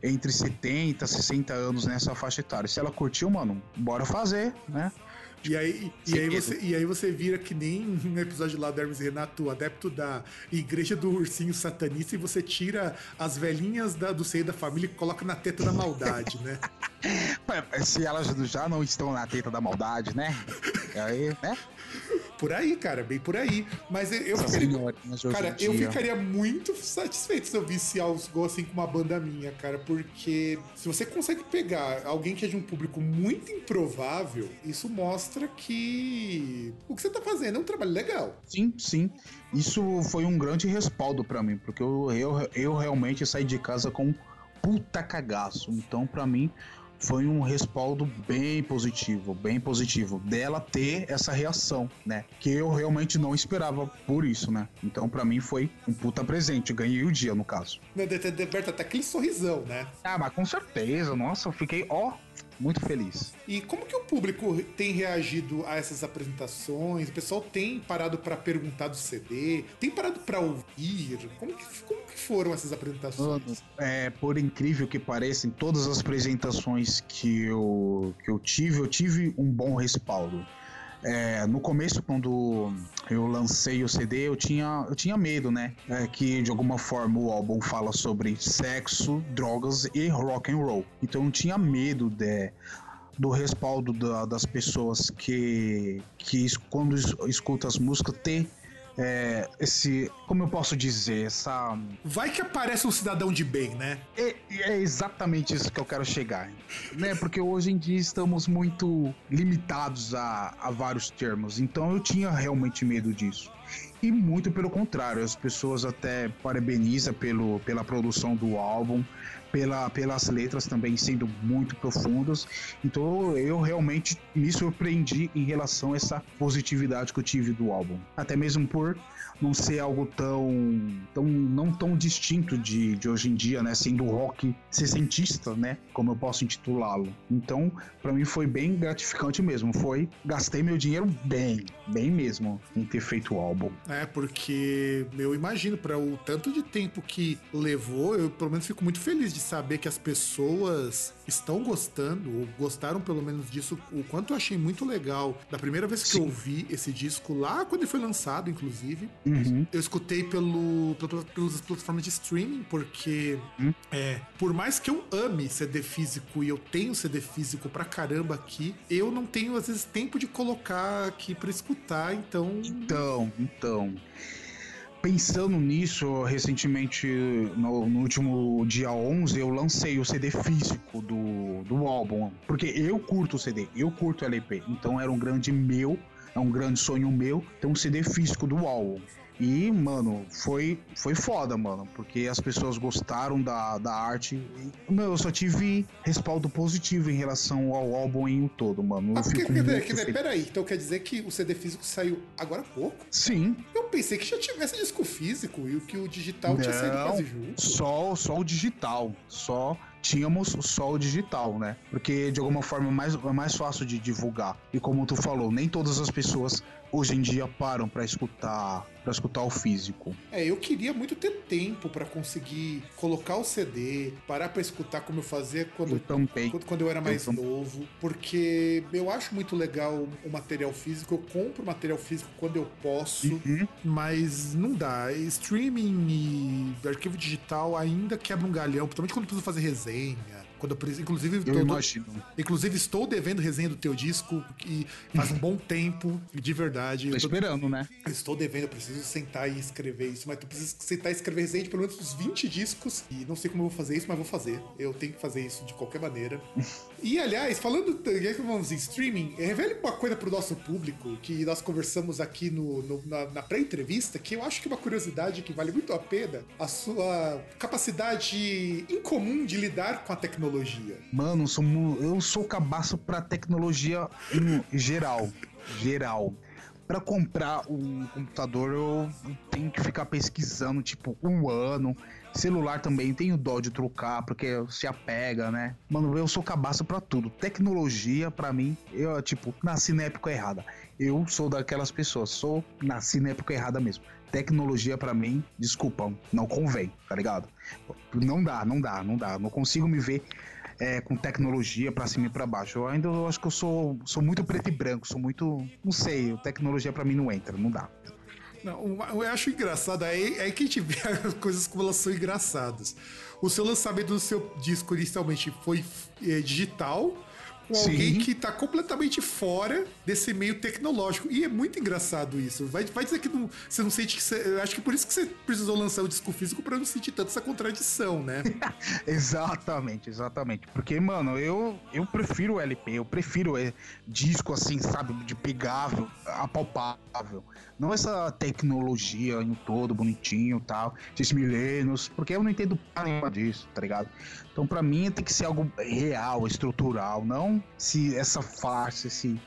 S2: entre 70 e 60 anos nessa faixa etária. Se ela curtiu, mano, bora fazer, né?
S1: E aí, e, aí você, e aí você vira que nem no episódio lá do Hermes Renato, adepto da igreja do ursinho satanista, e você tira as velhinhas da, do seio da família e coloca na teta da maldade, né? *laughs*
S2: Se elas já não estão na teta da maldade, né? Aí, né?
S1: Por aí, cara, bem por aí. Mas eu, ficaria, cara, eu ficaria muito satisfeito se eu visse algo assim com uma banda minha, cara, porque se você consegue pegar alguém que é de um público muito improvável, isso mostra que o que você tá fazendo é um trabalho legal.
S2: Sim, sim. Isso foi um grande respaldo para mim, porque eu, eu, eu realmente saí de casa com puta cagaço. Então, para mim, foi um respaldo bem positivo, bem positivo dela ter essa reação, né? Que eu realmente não esperava por isso, né? Então para mim foi um puta presente, ganhei o dia no caso.
S1: Deberta até aquele sorrisão, né?
S2: Ah, mas com certeza, nossa, eu fiquei ó muito feliz.
S1: E como que o público tem reagido a essas apresentações? O pessoal tem parado para perguntar do CD? Tem parado para ouvir? Como que, como que foram essas apresentações?
S2: É, por incrível que pareça, em todas as apresentações que eu, que eu tive, eu tive um bom respaldo. É, no começo, quando eu lancei o CD, eu tinha, eu tinha medo, né? É, que de alguma forma o álbum fala sobre sexo, drogas e rock and roll. Então eu tinha medo de, do respaldo da, das pessoas que, que quando escutam as músicas ter é, esse. Como eu posso dizer? Essa.
S1: Vai que aparece um cidadão de bem, né?
S2: É, é exatamente isso que eu quero chegar. Né? Porque hoje em dia estamos muito limitados a, a vários termos. Então eu tinha realmente medo disso. E muito pelo contrário, as pessoas até parabenizam pelo, pela produção do álbum, pela, pelas letras também sendo muito profundas. Então eu realmente me surpreendi em relação a essa positividade que eu tive do álbum. Até mesmo por não ser algo tão, tão não tão distinto de, de hoje em dia, né? Sendo rock sessentista, né? Como eu posso intitulá-lo. Então, para mim foi bem gratificante mesmo. Foi, gastei meu dinheiro bem, bem mesmo em ter feito o álbum.
S1: É, porque eu imagino, para o tanto de tempo que levou, eu pelo menos fico muito feliz de saber que as pessoas estão gostando, ou gostaram pelo menos disso, o quanto eu achei muito legal. Da primeira vez que Sim. eu ouvi esse disco, lá quando ele foi lançado, inclusive, uhum. eu escutei pelo, pelo, pelas plataformas de streaming, porque uhum. é, por mais que eu ame CD físico e eu tenho CD físico pra caramba aqui, eu não tenho, às vezes, tempo de colocar aqui pra escutar, então.
S2: Então, então pensando nisso, recentemente, no, no, último dia 11, eu lancei o CD físico do, do álbum. Porque eu curto o CD, eu curto o LP. Então era um grande meu, é um grande sonho meu ter um CD físico do álbum. E, mano, foi, foi foda, mano, porque as pessoas gostaram da, da arte. E, meu, eu só tive respaldo positivo em relação ao álbum em um todo, mano. Ah,
S1: quer, peraí, então quer dizer que o CD físico saiu agora há pouco?
S2: Sim.
S1: Eu pensei que já tivesse disco físico e que o digital Não, tinha saído quase junto.
S2: Só, só o digital. Só tínhamos só o digital, né? Porque de alguma forma é mais, é mais fácil de divulgar. E como tu falou, nem todas as pessoas hoje em dia param para escutar para escutar o físico.
S1: É, eu queria muito ter tempo para conseguir colocar o CD, parar para escutar como eu fazia quando eu, também. quando, quando eu era mais eu novo, porque eu acho muito legal o material físico, eu compro material físico quando eu posso, uhum. mas não dá. Streaming e arquivo digital ainda quebra um galhão, principalmente quando precisa fazer resenha quando eu, inclusive,
S2: eu imagino.
S1: Inclusive, estou devendo resenha do teu disco e faz um bom tempo, de verdade.
S2: Tô, tô esperando, né?
S1: Estou devendo, eu preciso sentar e escrever isso, mas tu precisa sentar e escrever resenha de pelo menos uns 20 discos. E não sei como eu vou fazer isso, mas vou fazer. Eu tenho que fazer isso de qualquer maneira. *laughs* e aliás, falando, que vamos em streaming, revele uma coisa pro nosso público que nós conversamos aqui no, no na, na pré-entrevista, que eu acho que é uma curiosidade que vale muito a pena, a sua capacidade incomum de lidar com a tecnologia tecnologia?
S2: Mano, eu sou, eu sou cabaço pra tecnologia em geral. Geral. Para comprar um computador, eu tenho que ficar pesquisando, tipo, um ano. Celular também, tenho dó de trocar, porque se apega, né? Mano, eu sou cabaço para tudo. Tecnologia, para mim, eu, tipo, nasci na época errada. Eu sou daquelas pessoas, sou, nasci na época errada mesmo tecnologia para mim, desculpa, não convém, tá ligado? Não dá, não dá, não dá. Não consigo me ver é, com tecnologia para cima e para baixo. Eu ainda eu acho que eu sou, sou muito preto e branco, sou muito. Não sei, tecnologia para mim não entra, não dá.
S1: Não, eu acho engraçado, aí, que a gente vê *laughs* as coisas como elas são engraçadas. O seu lançamento do seu disco inicialmente foi é, digital, Sim. alguém que tá completamente fora desse meio tecnológico. E é muito engraçado isso. Vai, vai dizer que não, você não sente que você. Eu acho que por isso que você precisou lançar o disco físico para não sentir tanto essa contradição, né? *laughs*
S2: exatamente, exatamente. Porque, mano, eu, eu prefiro o LP, eu prefiro é, disco assim, sabe, de pegável, apalpável. Não essa tecnologia em todo, bonitinho tal, esses milênios, porque eu não entendo nada disso, tá ligado? Então, para mim, tem que ser algo real, estrutural, não se essa farsa, esse,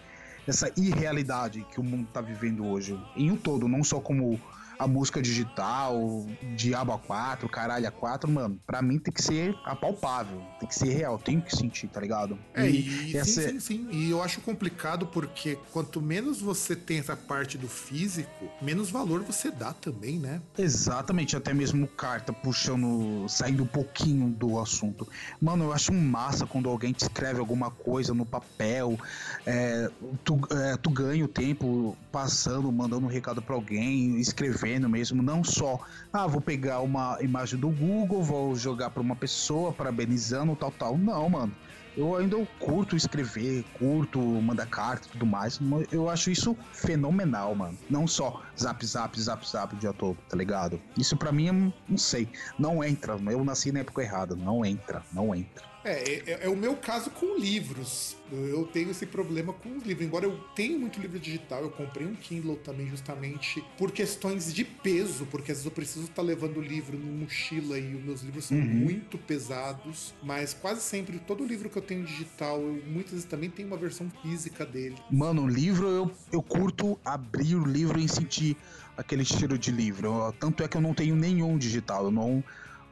S2: essa irrealidade que o mundo tá vivendo hoje. Em um todo, não só como a música digital, Diabo a 4, Caralho a 4, mano, pra mim tem que ser apalpável, tem que ser real, tem que sentir, tá ligado?
S1: É, e, e essa... sim, sim, sim. E eu acho complicado porque quanto menos você tem essa parte do físico, menos valor você dá também, né?
S2: Exatamente, até mesmo carta puxando, saindo um pouquinho do assunto. Mano, eu acho massa quando alguém te escreve alguma coisa no papel, é, tu, é, tu ganha o tempo passando, mandando um recado para alguém, escrevendo mesmo, não só, ah, vou pegar uma imagem do Google, vou jogar para uma pessoa, parabenizando, tal, tal. Não, mano. Eu ainda curto escrever, curto mandar carta e tudo mais. Eu acho isso fenomenal, mano. Não só zap, zap, zap, zap o dia todo, tá ligado? Isso para mim, não sei, não entra. Eu nasci na época errada. Não entra, não entra.
S1: É, é, é, o meu caso com livros. Eu tenho esse problema com os livros. Embora eu tenha muito livro digital, eu comprei um Kindle também justamente por questões de peso, porque às vezes eu preciso estar tá levando o livro em mochila e os meus livros são uhum. muito pesados. Mas quase sempre, todo livro que eu tenho digital, eu muitas vezes também tenho uma versão física dele.
S2: Mano, o livro eu, eu curto abrir o livro e sentir aquele cheiro de livro. Tanto é que eu não tenho nenhum digital. Eu não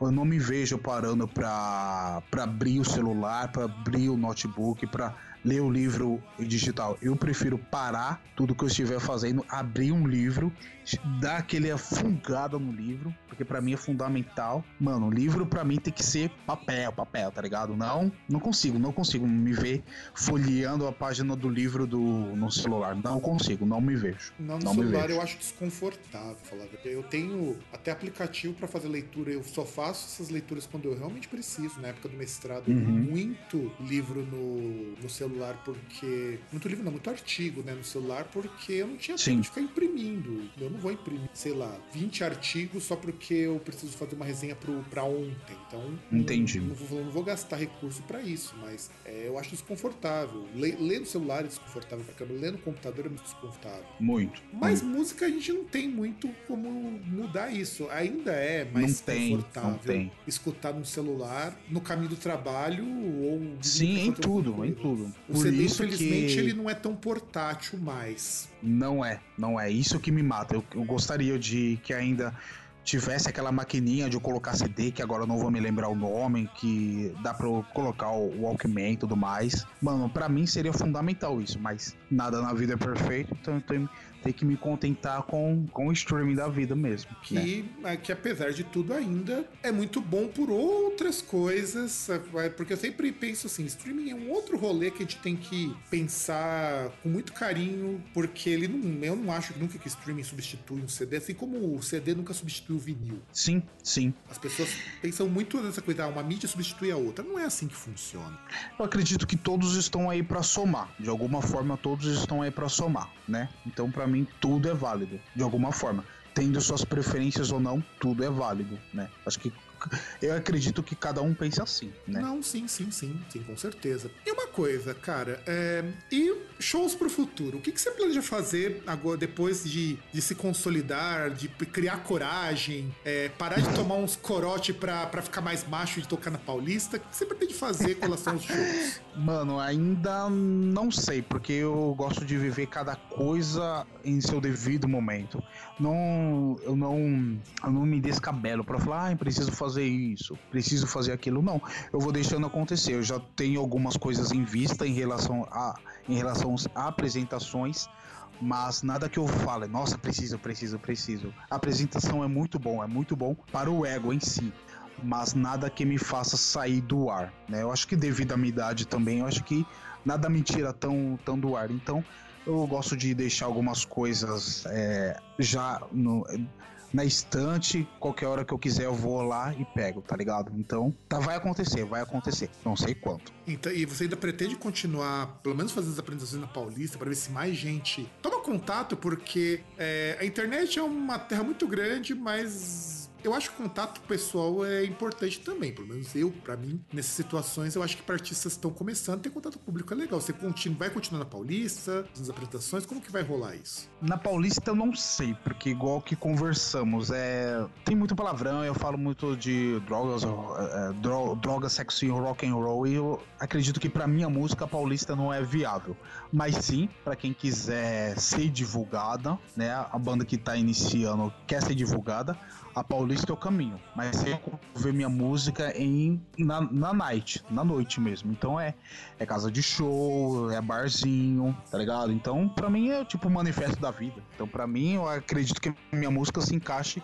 S2: eu não me vejo parando para abrir o celular, para abrir o notebook, para ler o livro digital. Eu prefiro parar tudo que eu estiver fazendo, abrir um livro, dar aquele afungada no livro, porque para mim é fundamental. Mano, livro para mim tem que ser papel, papel, tá ligado? Não, não consigo, não consigo me ver folheando a página do livro do no celular. Não consigo, não me vejo.
S1: Não, no não celular eu acho desconfortável, falar Eu tenho até aplicativo para fazer leitura, eu só faço essas leituras quando eu realmente preciso. Na época do mestrado, uhum. muito livro no, no celular celular porque. Muito livro não, muito artigo, né? No celular, porque eu não tinha Sim. tempo de ficar imprimindo. Eu não vou imprimir, sei lá, 20 artigos só porque eu preciso fazer uma resenha pro, pra ontem. Então.
S2: Entendi.
S1: Não, não, vou, não vou gastar recurso para isso, mas é, eu acho desconfortável. Ler, ler no celular é desconfortável pra caramba, ler no computador é muito desconfortável.
S2: Muito.
S1: Mas
S2: muito.
S1: música a gente não tem muito como mudar isso. Ainda é mais
S2: não confortável não tem.
S1: escutar no celular, no caminho do trabalho ou.
S2: Sim, em tudo, em tudo.
S1: O Por CD, isso infelizmente, que... ele não é tão portátil mais.
S2: Não é, não é. Isso que me mata. Eu, eu gostaria de que ainda tivesse aquela maquininha de eu colocar CD, que agora eu não vou me lembrar o nome, que dá pra eu colocar o Walkman e tudo mais. Mano, para mim seria fundamental isso, mas nada na vida é perfeito, então eu tenho, ter que me contentar com, com o streaming da vida mesmo.
S1: Que,
S2: né?
S1: que apesar de tudo ainda é muito bom por outras coisas, porque eu sempre penso assim, streaming é um outro rolê que a gente tem que pensar com muito carinho, porque ele não, eu não acho nunca que streaming substitui um CD, assim como o CD nunca substitui o vinil.
S2: Sim, sim.
S1: As pessoas pensam muito nessa coisa, ah, uma mídia substitui a outra. Não é assim que funciona.
S2: Eu acredito que todos estão aí para somar. De alguma forma, todos estão aí para somar, né? Então, para mim tudo é válido, de alguma forma. Tendo suas preferências ou não, tudo é válido, né? Acho que eu acredito que cada um pensa assim, né?
S1: Não, sim, sim, sim, sim, com certeza. E uma coisa, cara, é... e shows pro futuro? O que, que você planeja fazer agora, depois de, de se consolidar, de criar coragem, é, parar de tomar uns corote pra, pra ficar mais macho de tocar na Paulista? O que você pretende fazer com relação aos shows? *laughs*
S2: Mano, ainda não sei, porque eu gosto de viver cada coisa em seu devido momento. Não, eu não, eu não me descabelo para falar, ah, preciso fazer fazer isso, preciso fazer aquilo. Não, eu vou deixando acontecer. Eu já tenho algumas coisas em vista em relação a, em relação a apresentações, mas nada que eu fale, nossa, preciso, preciso, preciso. A apresentação é muito bom, é muito bom para o ego em si. Mas nada que me faça sair do ar, né? Eu acho que devido à minha idade também, eu acho que nada me tira tão, tão do ar. Então, eu gosto de deixar algumas coisas é, já no, na estante, qualquer hora que eu quiser eu vou lá e pego, tá ligado? Então, tá, vai acontecer, vai acontecer. Não sei quanto.
S1: Então, e você ainda pretende continuar, pelo menos fazendo as apresentações na Paulista, para ver se mais gente toma contato, porque é, a internet é uma terra muito grande, mas eu acho que o contato pessoal é importante também. Pelo menos eu, para mim, nessas situações, eu acho que para artistas estão começando, ter contato público é legal. Você continua, vai continuar na Paulista, nas apresentações, como que vai rolar isso?
S2: Na Paulista eu não sei, porque igual que conversamos, é tem muito palavrão, eu falo muito de drogas, é, dro droga, sexo e rock and roll, e eu acredito que para minha música a Paulista não é viável. Mas sim, para quem quiser ser divulgada, né, a banda que tá iniciando quer ser divulgada, a Paulista é o caminho. Mas eu ver minha música em na, na night, na noite mesmo. Então é, é casa de show, é barzinho, tá ligado? Então, pra mim é tipo o manifesto da vida. Então, pra mim, eu acredito que minha música se encaixe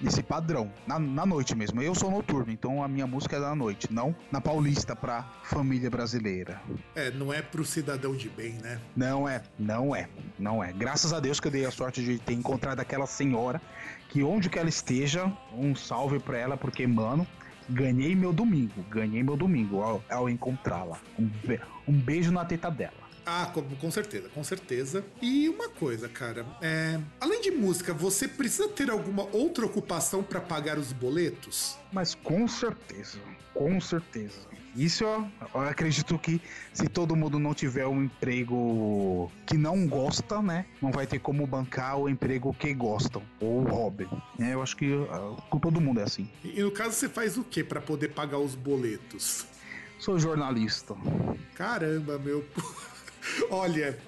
S2: nesse padrão, na, na noite mesmo. Eu sou noturno, então a minha música é da noite, não na Paulista pra família brasileira.
S1: É, não é pro cidadão de bem, né?
S2: Não é, não é, não é. Graças a Deus que eu dei a sorte de ter encontrado aquela senhora que onde que ela esteja, um salve pra ela, porque, mano, ganhei meu domingo, ganhei meu domingo ao, ao encontrá-la. Um, be um beijo na teta dela.
S1: Ah, com, com, certeza, com certeza. E uma coisa, cara, é, além de música, você precisa ter alguma outra ocupação para pagar os boletos?
S2: Mas com certeza, com certeza. Isso eu, acredito que se todo mundo não tiver um emprego que não gosta, né, não vai ter como bancar o emprego que gostam ou o hobby. É, eu acho que uh, com todo mundo é assim.
S1: E, e no caso você faz o que para poder pagar os boletos?
S2: Sou jornalista.
S1: Caramba, meu. *laughs* Olha,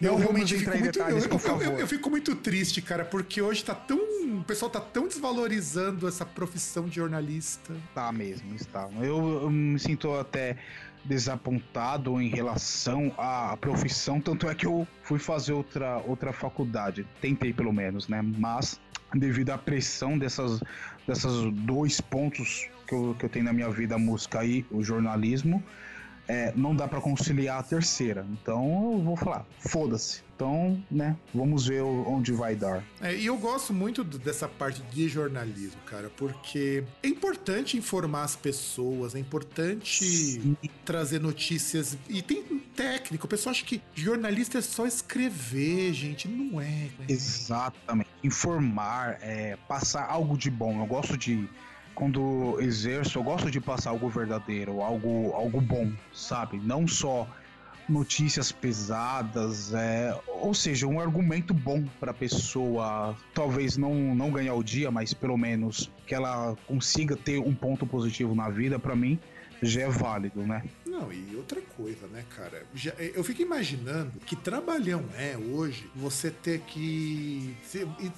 S1: eu realmente fico muito, detalhes, eu, eu, eu, fico muito triste, cara, porque hoje tá tão. O pessoal tá tão desvalorizando essa profissão de jornalista.
S2: Tá mesmo, está. Eu, eu me sinto até desapontado em relação à profissão, tanto é que eu fui fazer outra, outra faculdade. Tentei pelo menos, né? Mas devido à pressão dessas, dessas dois pontos que eu, que eu tenho na minha vida, a música e o jornalismo, é, não dá para conciliar a terceira. Então eu vou falar, foda-se. Então, né, vamos ver onde vai dar.
S1: É, e eu gosto muito dessa parte de jornalismo, cara, porque é importante informar as pessoas, é importante Sim. trazer notícias. E tem técnico, o pessoal acha que jornalista é só escrever, gente. Não é. Né?
S2: Exatamente. Informar, é, passar algo de bom. Eu gosto de quando exerço, eu gosto de passar algo verdadeiro, algo, algo bom, sabe? Não só notícias pesadas, é, ou seja, um argumento bom para a pessoa, talvez não, não ganhar o dia, mas pelo menos que ela consiga ter um ponto positivo na vida, para mim já é válido, né?
S1: Não, e outra coisa, né, cara? Já, eu fico imaginando que trabalhão é hoje você ter que.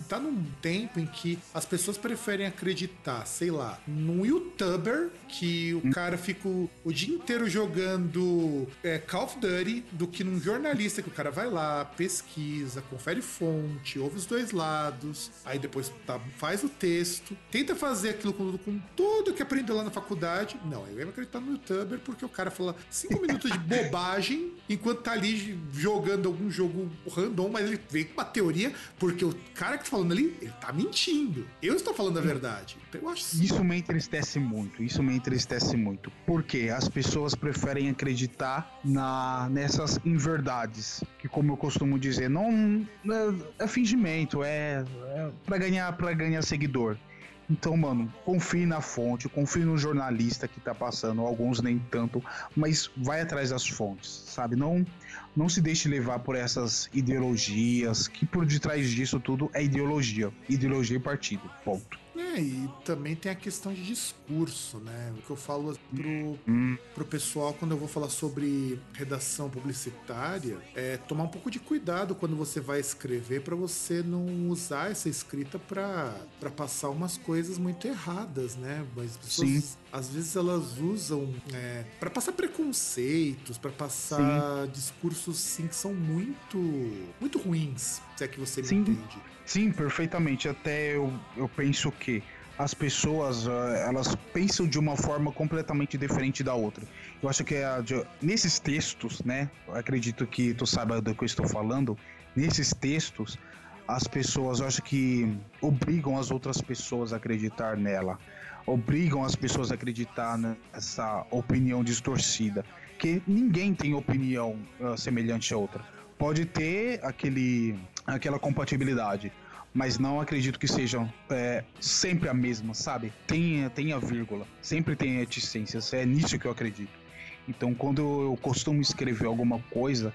S1: tá num tempo em que as pessoas preferem acreditar, sei lá, num youtuber que o hum. cara fica o, o, dia inteiro jogando é, Call of Duty do que num jornalista que o cara vai lá, pesquisa, confere fonte, ouve os dois lados, aí depois tá, faz o texto, tenta fazer aquilo com, com tudo que aprendeu lá na faculdade. Não, eu acredito tá no youtuber porque o cara fala cinco minutos de bobagem enquanto tá ali jogando algum jogo random, mas ele vem com uma teoria porque o cara que tá falando ali, ele tá mentindo. Eu estou falando a verdade. Então eu acho
S2: Isso me entristece muito, isso me entristece muito. Porque as pessoas preferem acreditar na, nessas inverdades, que como eu costumo dizer, não é, é fingimento, é, é para ganhar para ganhar seguidor. Então, mano, confie na fonte, confie no jornalista que tá passando, alguns nem tanto, mas vai atrás das fontes, sabe? Não não se deixe levar por essas ideologias, que por detrás disso tudo é ideologia, ideologia e partido, ponto.
S1: É, e também tem a questão de discurso, né? O que eu falo pro, pro pessoal quando eu vou falar sobre redação publicitária é tomar um pouco de cuidado quando você vai escrever para você não usar essa escrita para passar umas coisas muito erradas, né? Mas pessoas, Sim. às vezes elas usam é, para passar preconceitos, para passar sim. discursos sim que são muito muito ruins, se é que você sim. me entende.
S2: Sim, perfeitamente. Até eu, eu penso que as pessoas eh, elas pensam de uma forma completamente diferente da outra. Eu acho que é de, nesses textos, né? acredito que tu saiba do que eu estou falando. Nesses textos, as pessoas, eu acho que obrigam as outras pessoas a acreditar nela, obrigam as pessoas a acreditar nessa opinião distorcida, que ninguém tem opinião uh, semelhante a outra. Pode ter aquele aquela compatibilidade, mas não acredito que sejam é, sempre a mesma, sabe? Tem, tem a vírgula, sempre tem reticências, é nisso que eu acredito. Então, quando eu costumo escrever alguma coisa,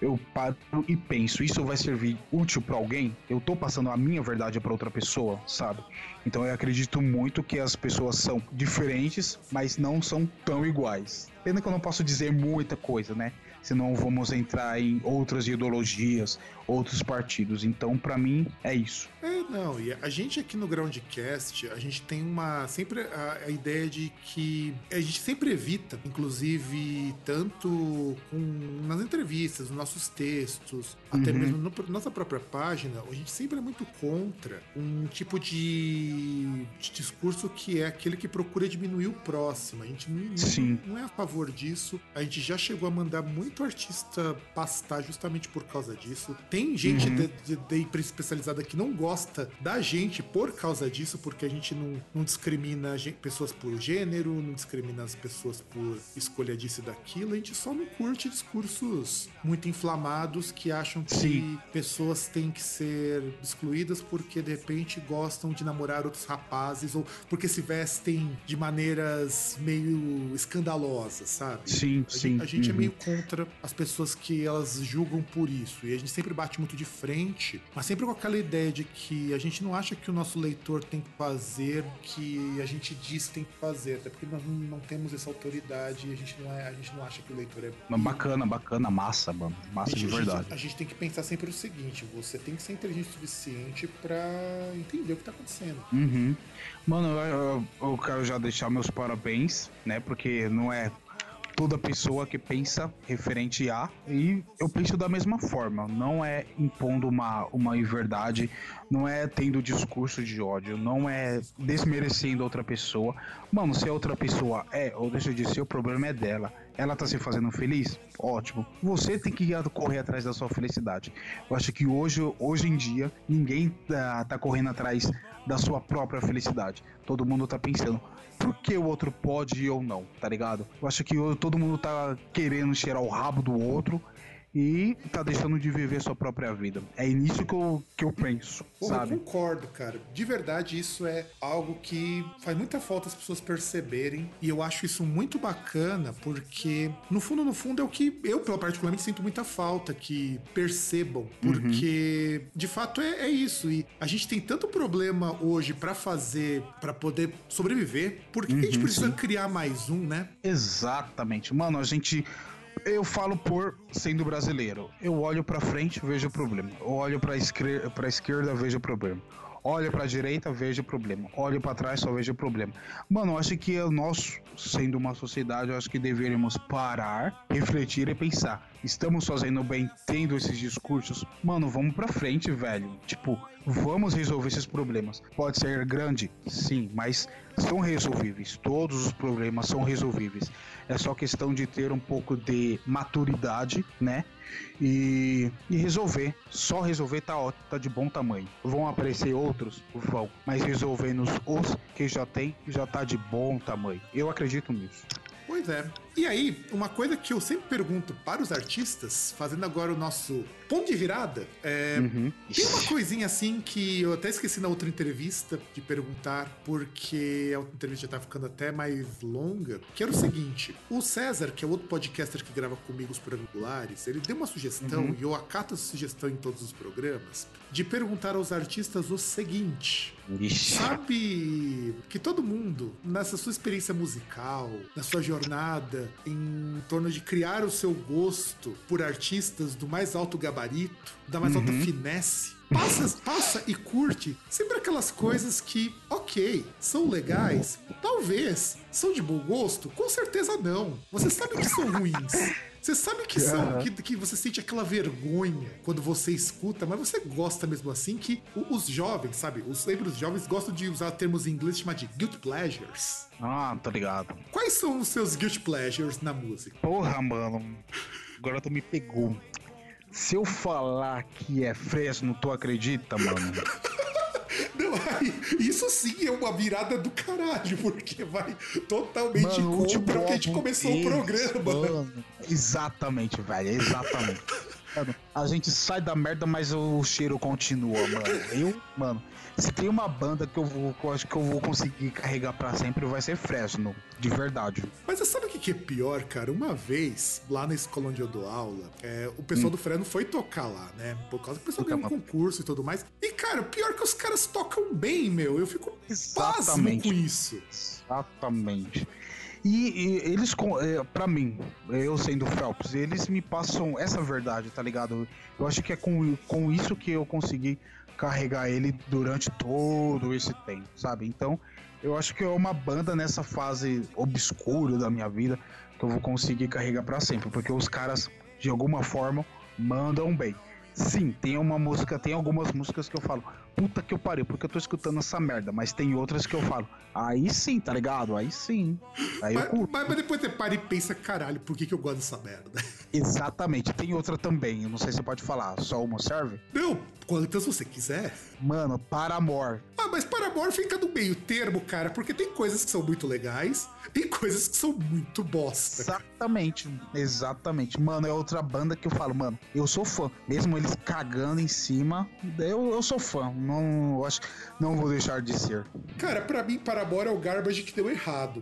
S2: eu paro e penso, isso vai servir útil para alguém? Eu tô passando a minha verdade para outra pessoa, sabe? Então eu acredito muito que as pessoas são diferentes, mas não são tão iguais. Pena que eu não posso dizer muita coisa, né? senão vamos entrar em outras ideologias, outros partidos. Então, para mim, é isso.
S1: É, não, e a gente aqui no Groundcast, a gente tem uma sempre a, a ideia de que a gente sempre evita, inclusive tanto com, nas entrevistas, nos nossos textos, uhum. até mesmo na no, nossa própria página, a gente sempre é muito contra um tipo de, de, discurso que é aquele que procura diminuir o próximo. A gente não, Sim. não, é a favor disso. A gente já chegou a mandar muito muito artista pastar justamente por causa disso. Tem gente uhum. de, de, de especializada que não gosta da gente por causa disso, porque a gente não, não discrimina pessoas por gênero, não discrimina as pessoas por escolha disso e daquilo. A gente só não curte discursos muito inflamados que acham que Sim. pessoas têm que ser excluídas porque de repente gostam de namorar outros rapazes ou porque se vestem de maneiras meio escandalosas, sabe?
S2: Sim,
S1: a
S2: sim.
S1: Gente, a gente é uhum. é meio contra contra as pessoas que elas julgam por isso. E a gente sempre bate muito de frente, mas sempre com aquela ideia de que a gente não acha que o nosso leitor tem que fazer o que a gente diz que tem que fazer, até porque nós não temos essa autoridade e a gente não, é, a gente não acha que o leitor é.
S2: Mas bacana, bacana, massa, mano. Massa
S1: gente,
S2: de verdade.
S1: A gente, a gente, tem que pensar sempre o seguinte: você tem que ser inteligente o suficiente para entender o que tá acontecendo.
S2: Uhum. Mano, eu, eu, eu quero já deixar meus parabéns, né? Porque não é toda pessoa que pensa referente a e eu penso da mesma forma, não é impondo uma, uma verdade, não é tendo discurso de ódio, não é desmerecendo outra pessoa. Mano, se a outra pessoa é ou deixa de ser, o problema é dela. Ela tá se fazendo feliz? Ótimo. Você tem que correr atrás da sua felicidade. Eu acho que hoje, hoje em dia, ninguém tá, tá correndo atrás da sua própria felicidade. Todo mundo tá pensando, por que o outro pode e eu não, tá ligado? Eu acho que todo mundo tá querendo cheirar o rabo do outro e tá deixando de viver sua própria vida. É nisso que eu, que eu penso, Porra, sabe?
S1: Eu concordo, cara. De verdade, isso é algo que faz muita falta as pessoas perceberem e eu acho isso muito bacana porque, no fundo, no fundo, é o que eu, particularmente, sinto muita falta que percebam, uhum. porque, uhum. de fato, é, é, isso. E a gente tem tanto problema hoje para fazer, para poder sobreviver, por que uhum, a gente uhum, precisa sim. criar mais um, né?
S2: Exatamente. Mano, a gente eu falo por sendo brasileiro. Eu olho para frente, vejo o problema. Eu olho para esquerda, para esquerda, vejo o problema. Olho para direita, vejo o problema. Olho para trás, só vejo o problema. Mano, eu acho que nós, sendo uma sociedade, eu acho que deveríamos parar, refletir e pensar. Estamos fazendo bem tendo esses discursos? Mano, vamos para frente, velho. Tipo, vamos resolver esses problemas. Pode ser grande, sim, mas são resolvíveis. Todos os problemas são resolvíveis. É só questão de ter um pouco de maturidade, né? E, e resolver. Só resolver tá, ó, tá de bom tamanho. Vão aparecer outros? Vão. Mas resolvendo os que já tem, já tá de bom tamanho. Eu acredito nisso.
S1: Pois é. E aí, uma coisa que eu sempre pergunto para os artistas, fazendo agora o nosso ponto de virada, é, uhum. tem uma coisinha assim que eu até esqueci na outra entrevista de perguntar, porque a outra entrevista já tá ficando até mais longa, que era o seguinte: o César, que é outro podcaster que grava comigo os Perangulares, ele deu uma sugestão, uhum. e eu acato essa sugestão em todos os programas, de perguntar aos artistas o seguinte. Ixi. Sabe que todo mundo, nessa sua experiência musical, na sua jornada, em torno de criar o seu gosto por artistas do mais alto gabarito, da mais uhum. alta finesse, passa, passa e curte sempre aquelas coisas que, ok, são legais, talvez, são de bom gosto? Com certeza não. Você sabe que são ruins. Você sabe que, são, que, que, você sente aquela vergonha quando você escuta, mas você gosta mesmo assim que os jovens, sabe? Os, sempre os jovens gostam de usar termos em inglês chamados de guilt pleasures.
S2: Ah, tá ligado.
S1: Quais são os seus guilt pleasures na música?
S2: Porra, mano. Agora tu me pegou. Se eu falar que é Fresno, tu acredita, mano? *laughs*
S1: Não, aí, isso sim é uma virada do caralho, porque vai totalmente mano, contra o que a gente começou o programa.
S2: Mano, exatamente, velho, exatamente. A gente sai da merda, mas o cheiro continua, mano. Eu, mano, se tem uma banda que eu vou, que eu acho que eu vou conseguir carregar para sempre, vai ser Fresno, de verdade.
S1: Mas você sabe o que é pior, cara? Uma vez, lá na escola onde eu dou aula, é, o pessoal hum. do Fresno foi tocar lá, né? Por causa que o pessoal ganhou um concurso e tudo mais. E, cara, pior que os caras tocam bem, meu. Eu fico Exatamente. pasmo com isso.
S2: Exatamente. E, e eles, é, para mim, eu sendo Phelps, eles me passam essa verdade, tá ligado? Eu acho que é com, com isso que eu consegui carregar ele durante todo esse tempo, sabe? Então, eu acho que é uma banda nessa fase obscura da minha vida que eu vou conseguir carregar para sempre, porque os caras, de alguma forma, mandam bem. Sim, tem uma música, tem algumas músicas que eu falo, puta que eu parei, porque eu tô escutando essa merda. Mas tem outras que eu falo, aí sim, tá ligado? Aí sim. Aí
S1: mas, eu mas, mas, depois você para e pensa, caralho, por que, que eu gosto dessa merda? *laughs*
S2: Exatamente. Tem outra também, eu não sei se você pode falar, só uma serve?
S1: Não, quantas você quiser.
S2: Mano, para amor.
S1: Ah, mas para amor fica no meio termo, cara, porque tem coisas que são muito legais e coisas que são muito bosta.
S2: Exatamente, exatamente. Mano, é outra banda que eu falo, mano, eu sou fã. Mesmo eles cagando em cima, eu, eu sou fã. Não, acho não vou deixar de ser.
S1: Cara, para mim, para amor é o garbage que deu errado.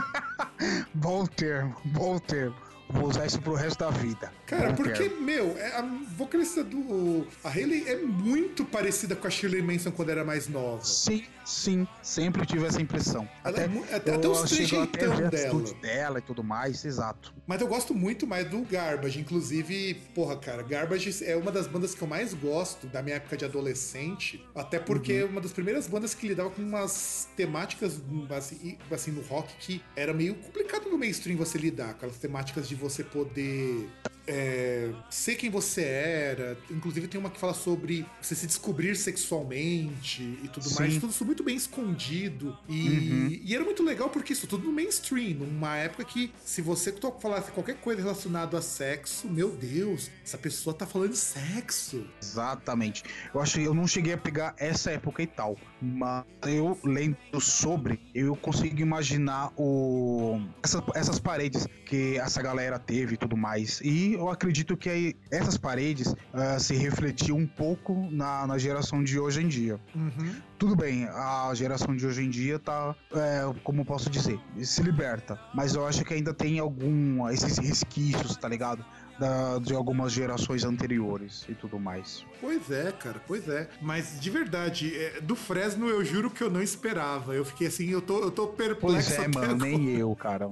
S1: *laughs*
S2: bom termo, bom termo. Vou usar isso pro resto da vida.
S1: Cara, Bom porque, termo. meu, é, a vocalista do. A Hayley é muito parecida com a Shirley Manson quando era mais nova.
S2: Sim, sim. Sempre tive essa impressão.
S1: Ela até, é, até, até os trejeitão dela.
S2: dela e tudo mais, exato.
S1: Mas eu gosto muito mais do Garbage. Inclusive, porra, cara, Garbage é uma das bandas que eu mais gosto da minha época de adolescente. Até porque uhum. é uma das primeiras bandas que lidava com umas temáticas assim, assim no rock que era meio complicado no mainstream você lidar. Aquelas temáticas de você poder é, ser quem você era. Inclusive tem uma que fala sobre você se descobrir sexualmente e tudo Sim. mais. Tudo isso muito bem escondido. E, uhum. e, era muito legal porque isso tudo no mainstream. Numa época que se você falasse qualquer coisa relacionada a sexo, meu Deus, essa pessoa tá falando de sexo.
S2: Exatamente. Eu acho que eu não cheguei a pegar essa época e tal. Mas eu lendo sobre, eu consigo imaginar o essas, essas paredes que essa galera teve e tudo mais. E eu acredito que essas paredes uh, se refletiam um pouco na, na geração de hoje em dia. Uhum. Tudo bem, a geração de hoje em dia tá, é, como posso dizer, se liberta. Mas eu acho que ainda tem algum, esses resquícios, tá ligado? Da, de algumas gerações anteriores e tudo mais.
S1: Pois é, cara, pois é. Mas de verdade, é, do Fresno eu juro que eu não esperava. Eu fiquei assim, eu tô, eu tô perplexo.
S2: Pois é, mano, nem eu, cara.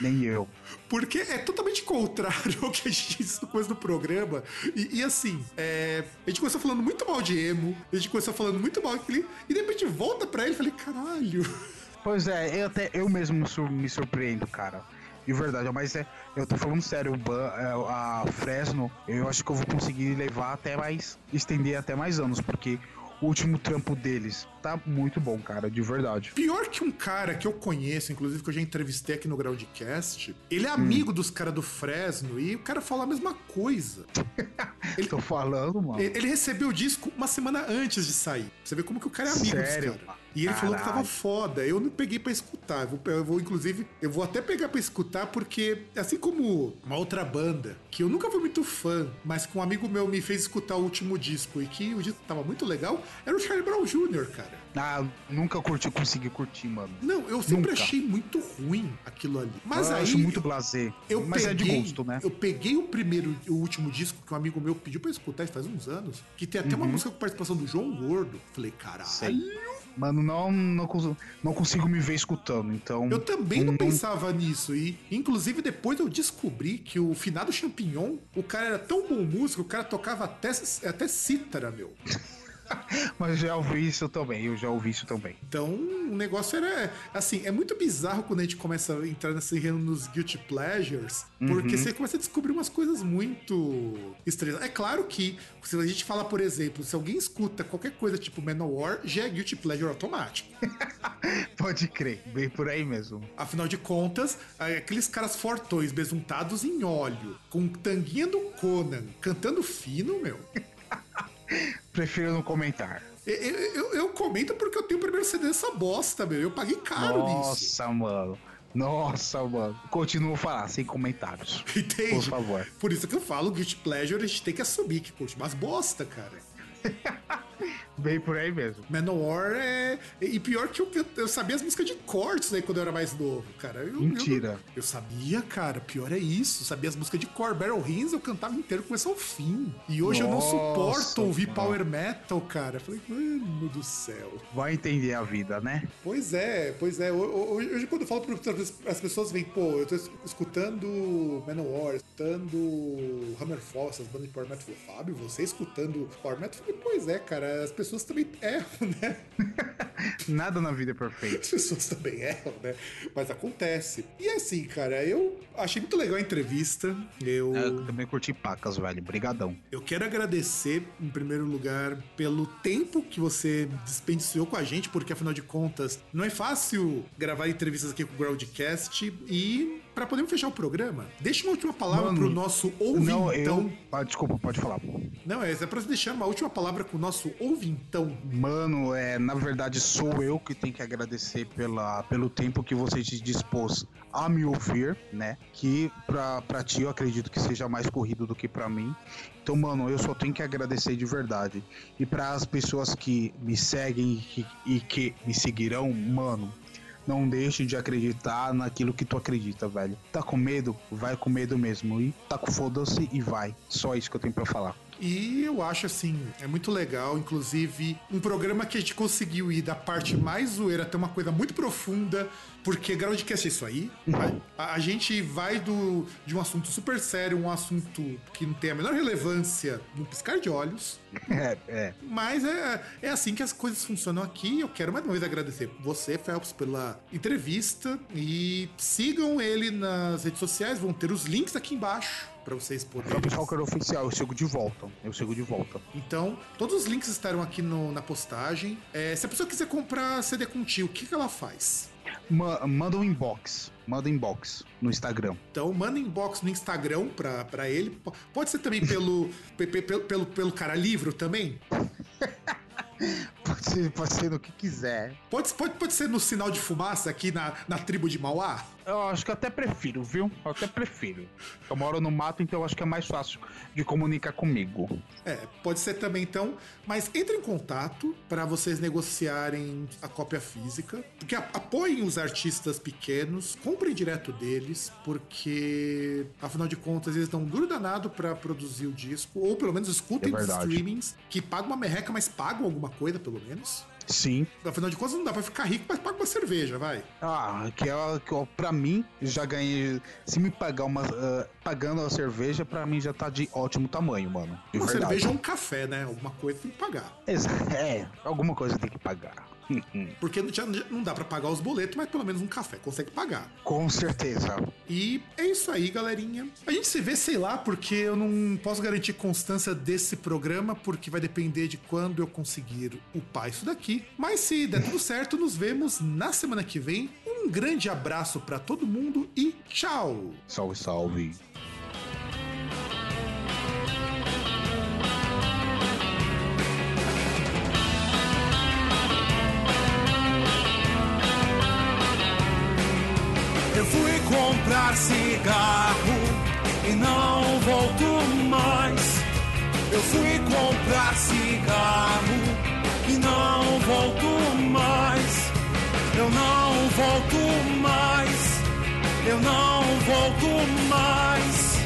S2: Nem eu.
S1: Porque é totalmente contrário *laughs* ao que a gente disse no começo do programa. E, e assim, é, a gente começou falando muito mal de emo, a gente começou falando muito mal daquele, e de repente volta pra ele e falei, caralho. *laughs*
S2: Pois é, eu até eu mesmo me surpreendo, cara. De verdade, mas é, eu tô falando sério, é, a Fresno, eu acho que eu vou conseguir levar até mais, estender até mais anos, porque o último trampo deles. Tá muito bom, cara, de verdade.
S1: Pior que um cara que eu conheço, inclusive que eu já entrevistei aqui no Groundcast, ele é amigo hum. dos caras do Fresno e o cara fala a mesma coisa. *laughs*
S2: ele, Tô falando, mano.
S1: Ele recebeu o disco uma semana antes de sair. Você vê como que o cara é amigo Sério? dos caras. E ele Caralho. falou que tava foda. Eu não peguei para escutar. Eu vou, eu vou, inclusive, eu vou até pegar para escutar, porque, assim como uma outra banda, que eu nunca fui muito fã, mas que um amigo meu me fez escutar o último disco e que o disco tava muito legal, era o Charlie Brown Jr., cara.
S2: Ah, nunca curti, consegui curtir, mano.
S1: Não, eu sempre nunca. achei muito ruim aquilo ali. Mas eu aí.
S2: acho muito blazer.
S1: Eu mas peguei, é de gosto, né? Eu peguei o primeiro, o último disco que um amigo meu pediu pra escutar faz uns anos, que tem até uhum. uma música com participação do João Gordo. Falei, caralho. Sei.
S2: Mano, não, não, não consigo me ver escutando, então...
S1: Eu também não, não pensava nisso, e inclusive depois eu descobri que o finado Champignon, o cara era tão bom músico, o cara tocava até, até cítara, meu. *laughs* *laughs*
S2: Mas já ouvi isso também, eu já ouvi isso também.
S1: Então, o negócio era. Assim, é muito bizarro quando a gente começa a entrar nesse reino nos Guilty Pleasures, porque uhum. você começa a descobrir umas coisas muito estranhas. É claro que, se a gente fala, por exemplo, se alguém escuta qualquer coisa tipo Manowar, já é Guilty Pleasure automático. *laughs*
S2: Pode crer, bem por aí mesmo.
S1: Afinal de contas, aqueles caras fortões besuntados em óleo, com tanguinha do Conan, cantando fino, meu. *laughs*
S2: Prefiro não comentar.
S1: Eu, eu, eu, comento porque eu tenho o primeiro CD dessa bosta, meu. Eu paguei caro
S2: Nossa, nisso. Nossa, mano. Nossa, mano. Continuo a falar, sem comentários. *laughs*
S1: Entende?
S2: Por favor.
S1: Por isso que eu falo, Guilty Pleasure, a gente tem que assumir que curte umas bosta, cara. *laughs* *laughs*
S2: Bem por aí mesmo.
S1: Manowar é. E pior que eu, eu, eu sabia as músicas de cortes aí quando eu era mais novo, cara. Eu,
S2: Mentira.
S1: Eu, eu, sabia, cara. Pior é isso. Sabia as músicas de core. Battle Rings eu cantava inteiro começo ao fim. E hoje Nossa, eu não suporto ouvir cara. power metal, cara. falei, mano do céu.
S2: Vai entender a vida, né?
S1: Pois é, pois é. Hoje, quando eu falo para as pessoas, vêm, pô, eu tô escutando Manowar, escutando Hammerfall, essas bandas de power metal. Eu falei, Fábio, você escutando power metal? Eu falei, pois é, cara. As pessoas também erram, né? *laughs*
S2: Nada na vida é perfeito.
S1: As pessoas também erram, né? Mas acontece. E assim, cara, eu achei muito legal a entrevista. Eu,
S2: é, eu também curti pacas, velho. Brigadão.
S1: Eu quero agradecer, em primeiro lugar, pelo tempo que você despendiciou com a gente, porque afinal de contas, não é fácil gravar entrevistas aqui com o Groundcast e para podermos fechar o programa, deixa uma última palavra Mano, pro nosso ouvintão. Não, eu...
S2: ah, desculpa, pode falar.
S1: Não, é, é pra deixar uma última palavra com o nosso ouvintão.
S2: Mano, é, na verdade sou eu que tenho que agradecer pela, pelo tempo que você te dispôs a me ouvir, né? Que pra, pra ti eu acredito que seja mais corrido do que para mim. Então, mano, eu só tenho que agradecer de verdade. E para as pessoas que me seguem e que, e que me seguirão, mano, não deixe de acreditar naquilo que tu acredita, velho. Tá com medo? Vai com medo mesmo. E tá com foda-se e vai. Só isso que eu tenho para falar.
S1: E eu acho assim, é muito legal, inclusive, um programa que a gente conseguiu ir da parte mais zoeira até uma coisa muito profunda, porque Groundcast é isso aí. A, a, gente vai do, de um assunto super sério, um assunto que não tem a menor relevância no piscar de olhos. *laughs*
S2: É, é.
S1: Mas é, é assim que as coisas funcionam aqui. Eu quero mais uma vez agradecer você, Phelps, pela entrevista. E sigam ele nas redes sociais, vão ter os links aqui embaixo para vocês poderem.
S2: O oficial, eu sigo de volta. Eu sigo de volta.
S1: Então, todos os links estarão aqui no, na postagem. É, se a pessoa quiser comprar CD contigo, o que, que ela faz?
S2: Ma manda um inbox. Manda inbox no Instagram.
S1: Então, manda inbox no Instagram pra, pra ele. Pode ser também pelo, *laughs* pelo, pelo, pelo cara livro também? *laughs*
S2: Pode ser, pode ser no que quiser.
S1: Pode, pode, pode ser no sinal de fumaça aqui na, na tribo de Mauá?
S2: Eu acho que até prefiro, viu? Eu até prefiro. Eu moro no mato, então eu acho que é mais fácil de comunicar comigo.
S1: É, pode ser também então. Mas entre em contato para vocês negociarem a cópia física. Porque apoiem os artistas pequenos, comprem direto deles, porque afinal de contas eles dão um duro danado para produzir o disco. Ou pelo menos escutem é os streamings, que pagam uma merreca, mas pagam alguma coisa pelo menos.
S2: Sim.
S1: Afinal de contas, não dá pra ficar rico, mas paga uma cerveja, vai.
S2: Ah, que é que ó, pra mim, já ganhei. Se me pagar uma. Uh, pagando a cerveja, pra mim já tá de ótimo tamanho, mano.
S1: Uma verdade. cerveja é um café, né? Alguma coisa tem que pagar.
S2: É, alguma coisa tem que pagar. *laughs*
S1: Porque não dá para pagar os boletos, mas pelo menos um café consegue pagar.
S2: Com certeza.
S1: E é isso aí, galerinha. A gente se vê, sei lá, porque eu não posso garantir constância desse programa, porque vai depender de quando eu conseguir upar isso daqui. Mas se der tudo *laughs* certo, nos vemos na semana que vem. Um grande abraço para todo mundo e tchau!
S2: Salve, salve!
S3: Cigarro e não volto mais. Eu fui comprar cigarro e não volto mais. Eu não volto mais. Eu não volto mais.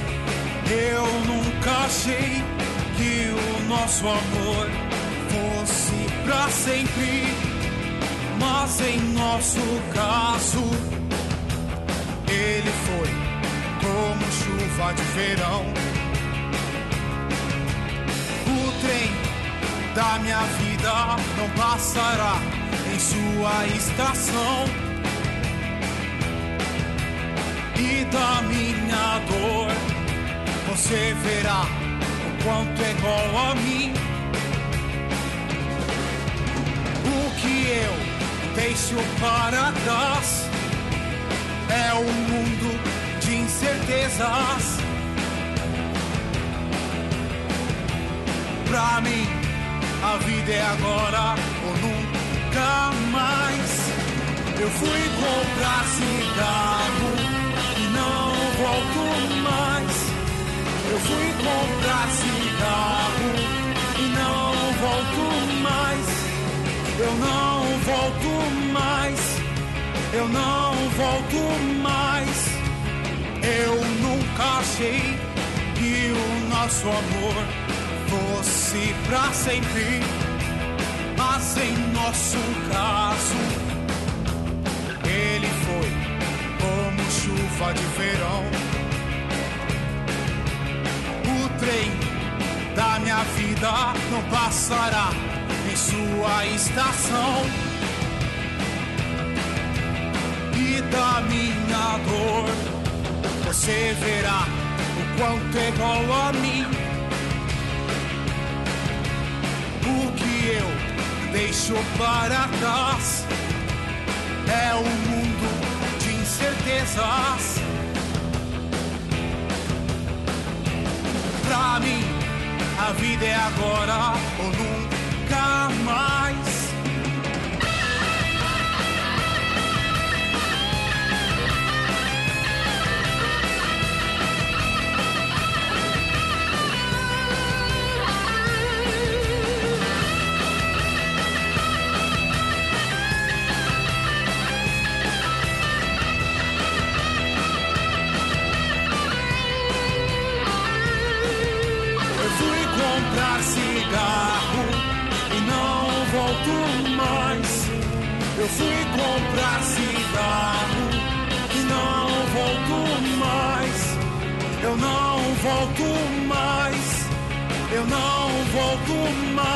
S3: Eu nunca achei que o nosso amor fosse pra sempre. Mas em nosso caso ele foi como chuva de verão. O trem da minha vida não passará em sua estação. E da minha dor você verá o quanto é igual a mim. O que eu deixo para trás é um mundo de incertezas. Pra mim, a vida é agora ou nunca mais. Eu fui comprar cigarro e não volto mais.
S2: Eu fui comprar cigarro e não volto mais. Eu não volto mais. Eu não volto mais. Eu nunca achei que o nosso amor fosse pra sempre. Mas em nosso caso, ele foi como chuva de verão o trem da minha vida não passará em sua estação. Da minha dor você verá o quanto é igual a mim. O que eu deixo para trás é um mundo de incertezas. pra mim. A vida é agora ou nunca mais. Fui comprar cigarro e não volto mais. Eu não volto mais. Eu não volto mais.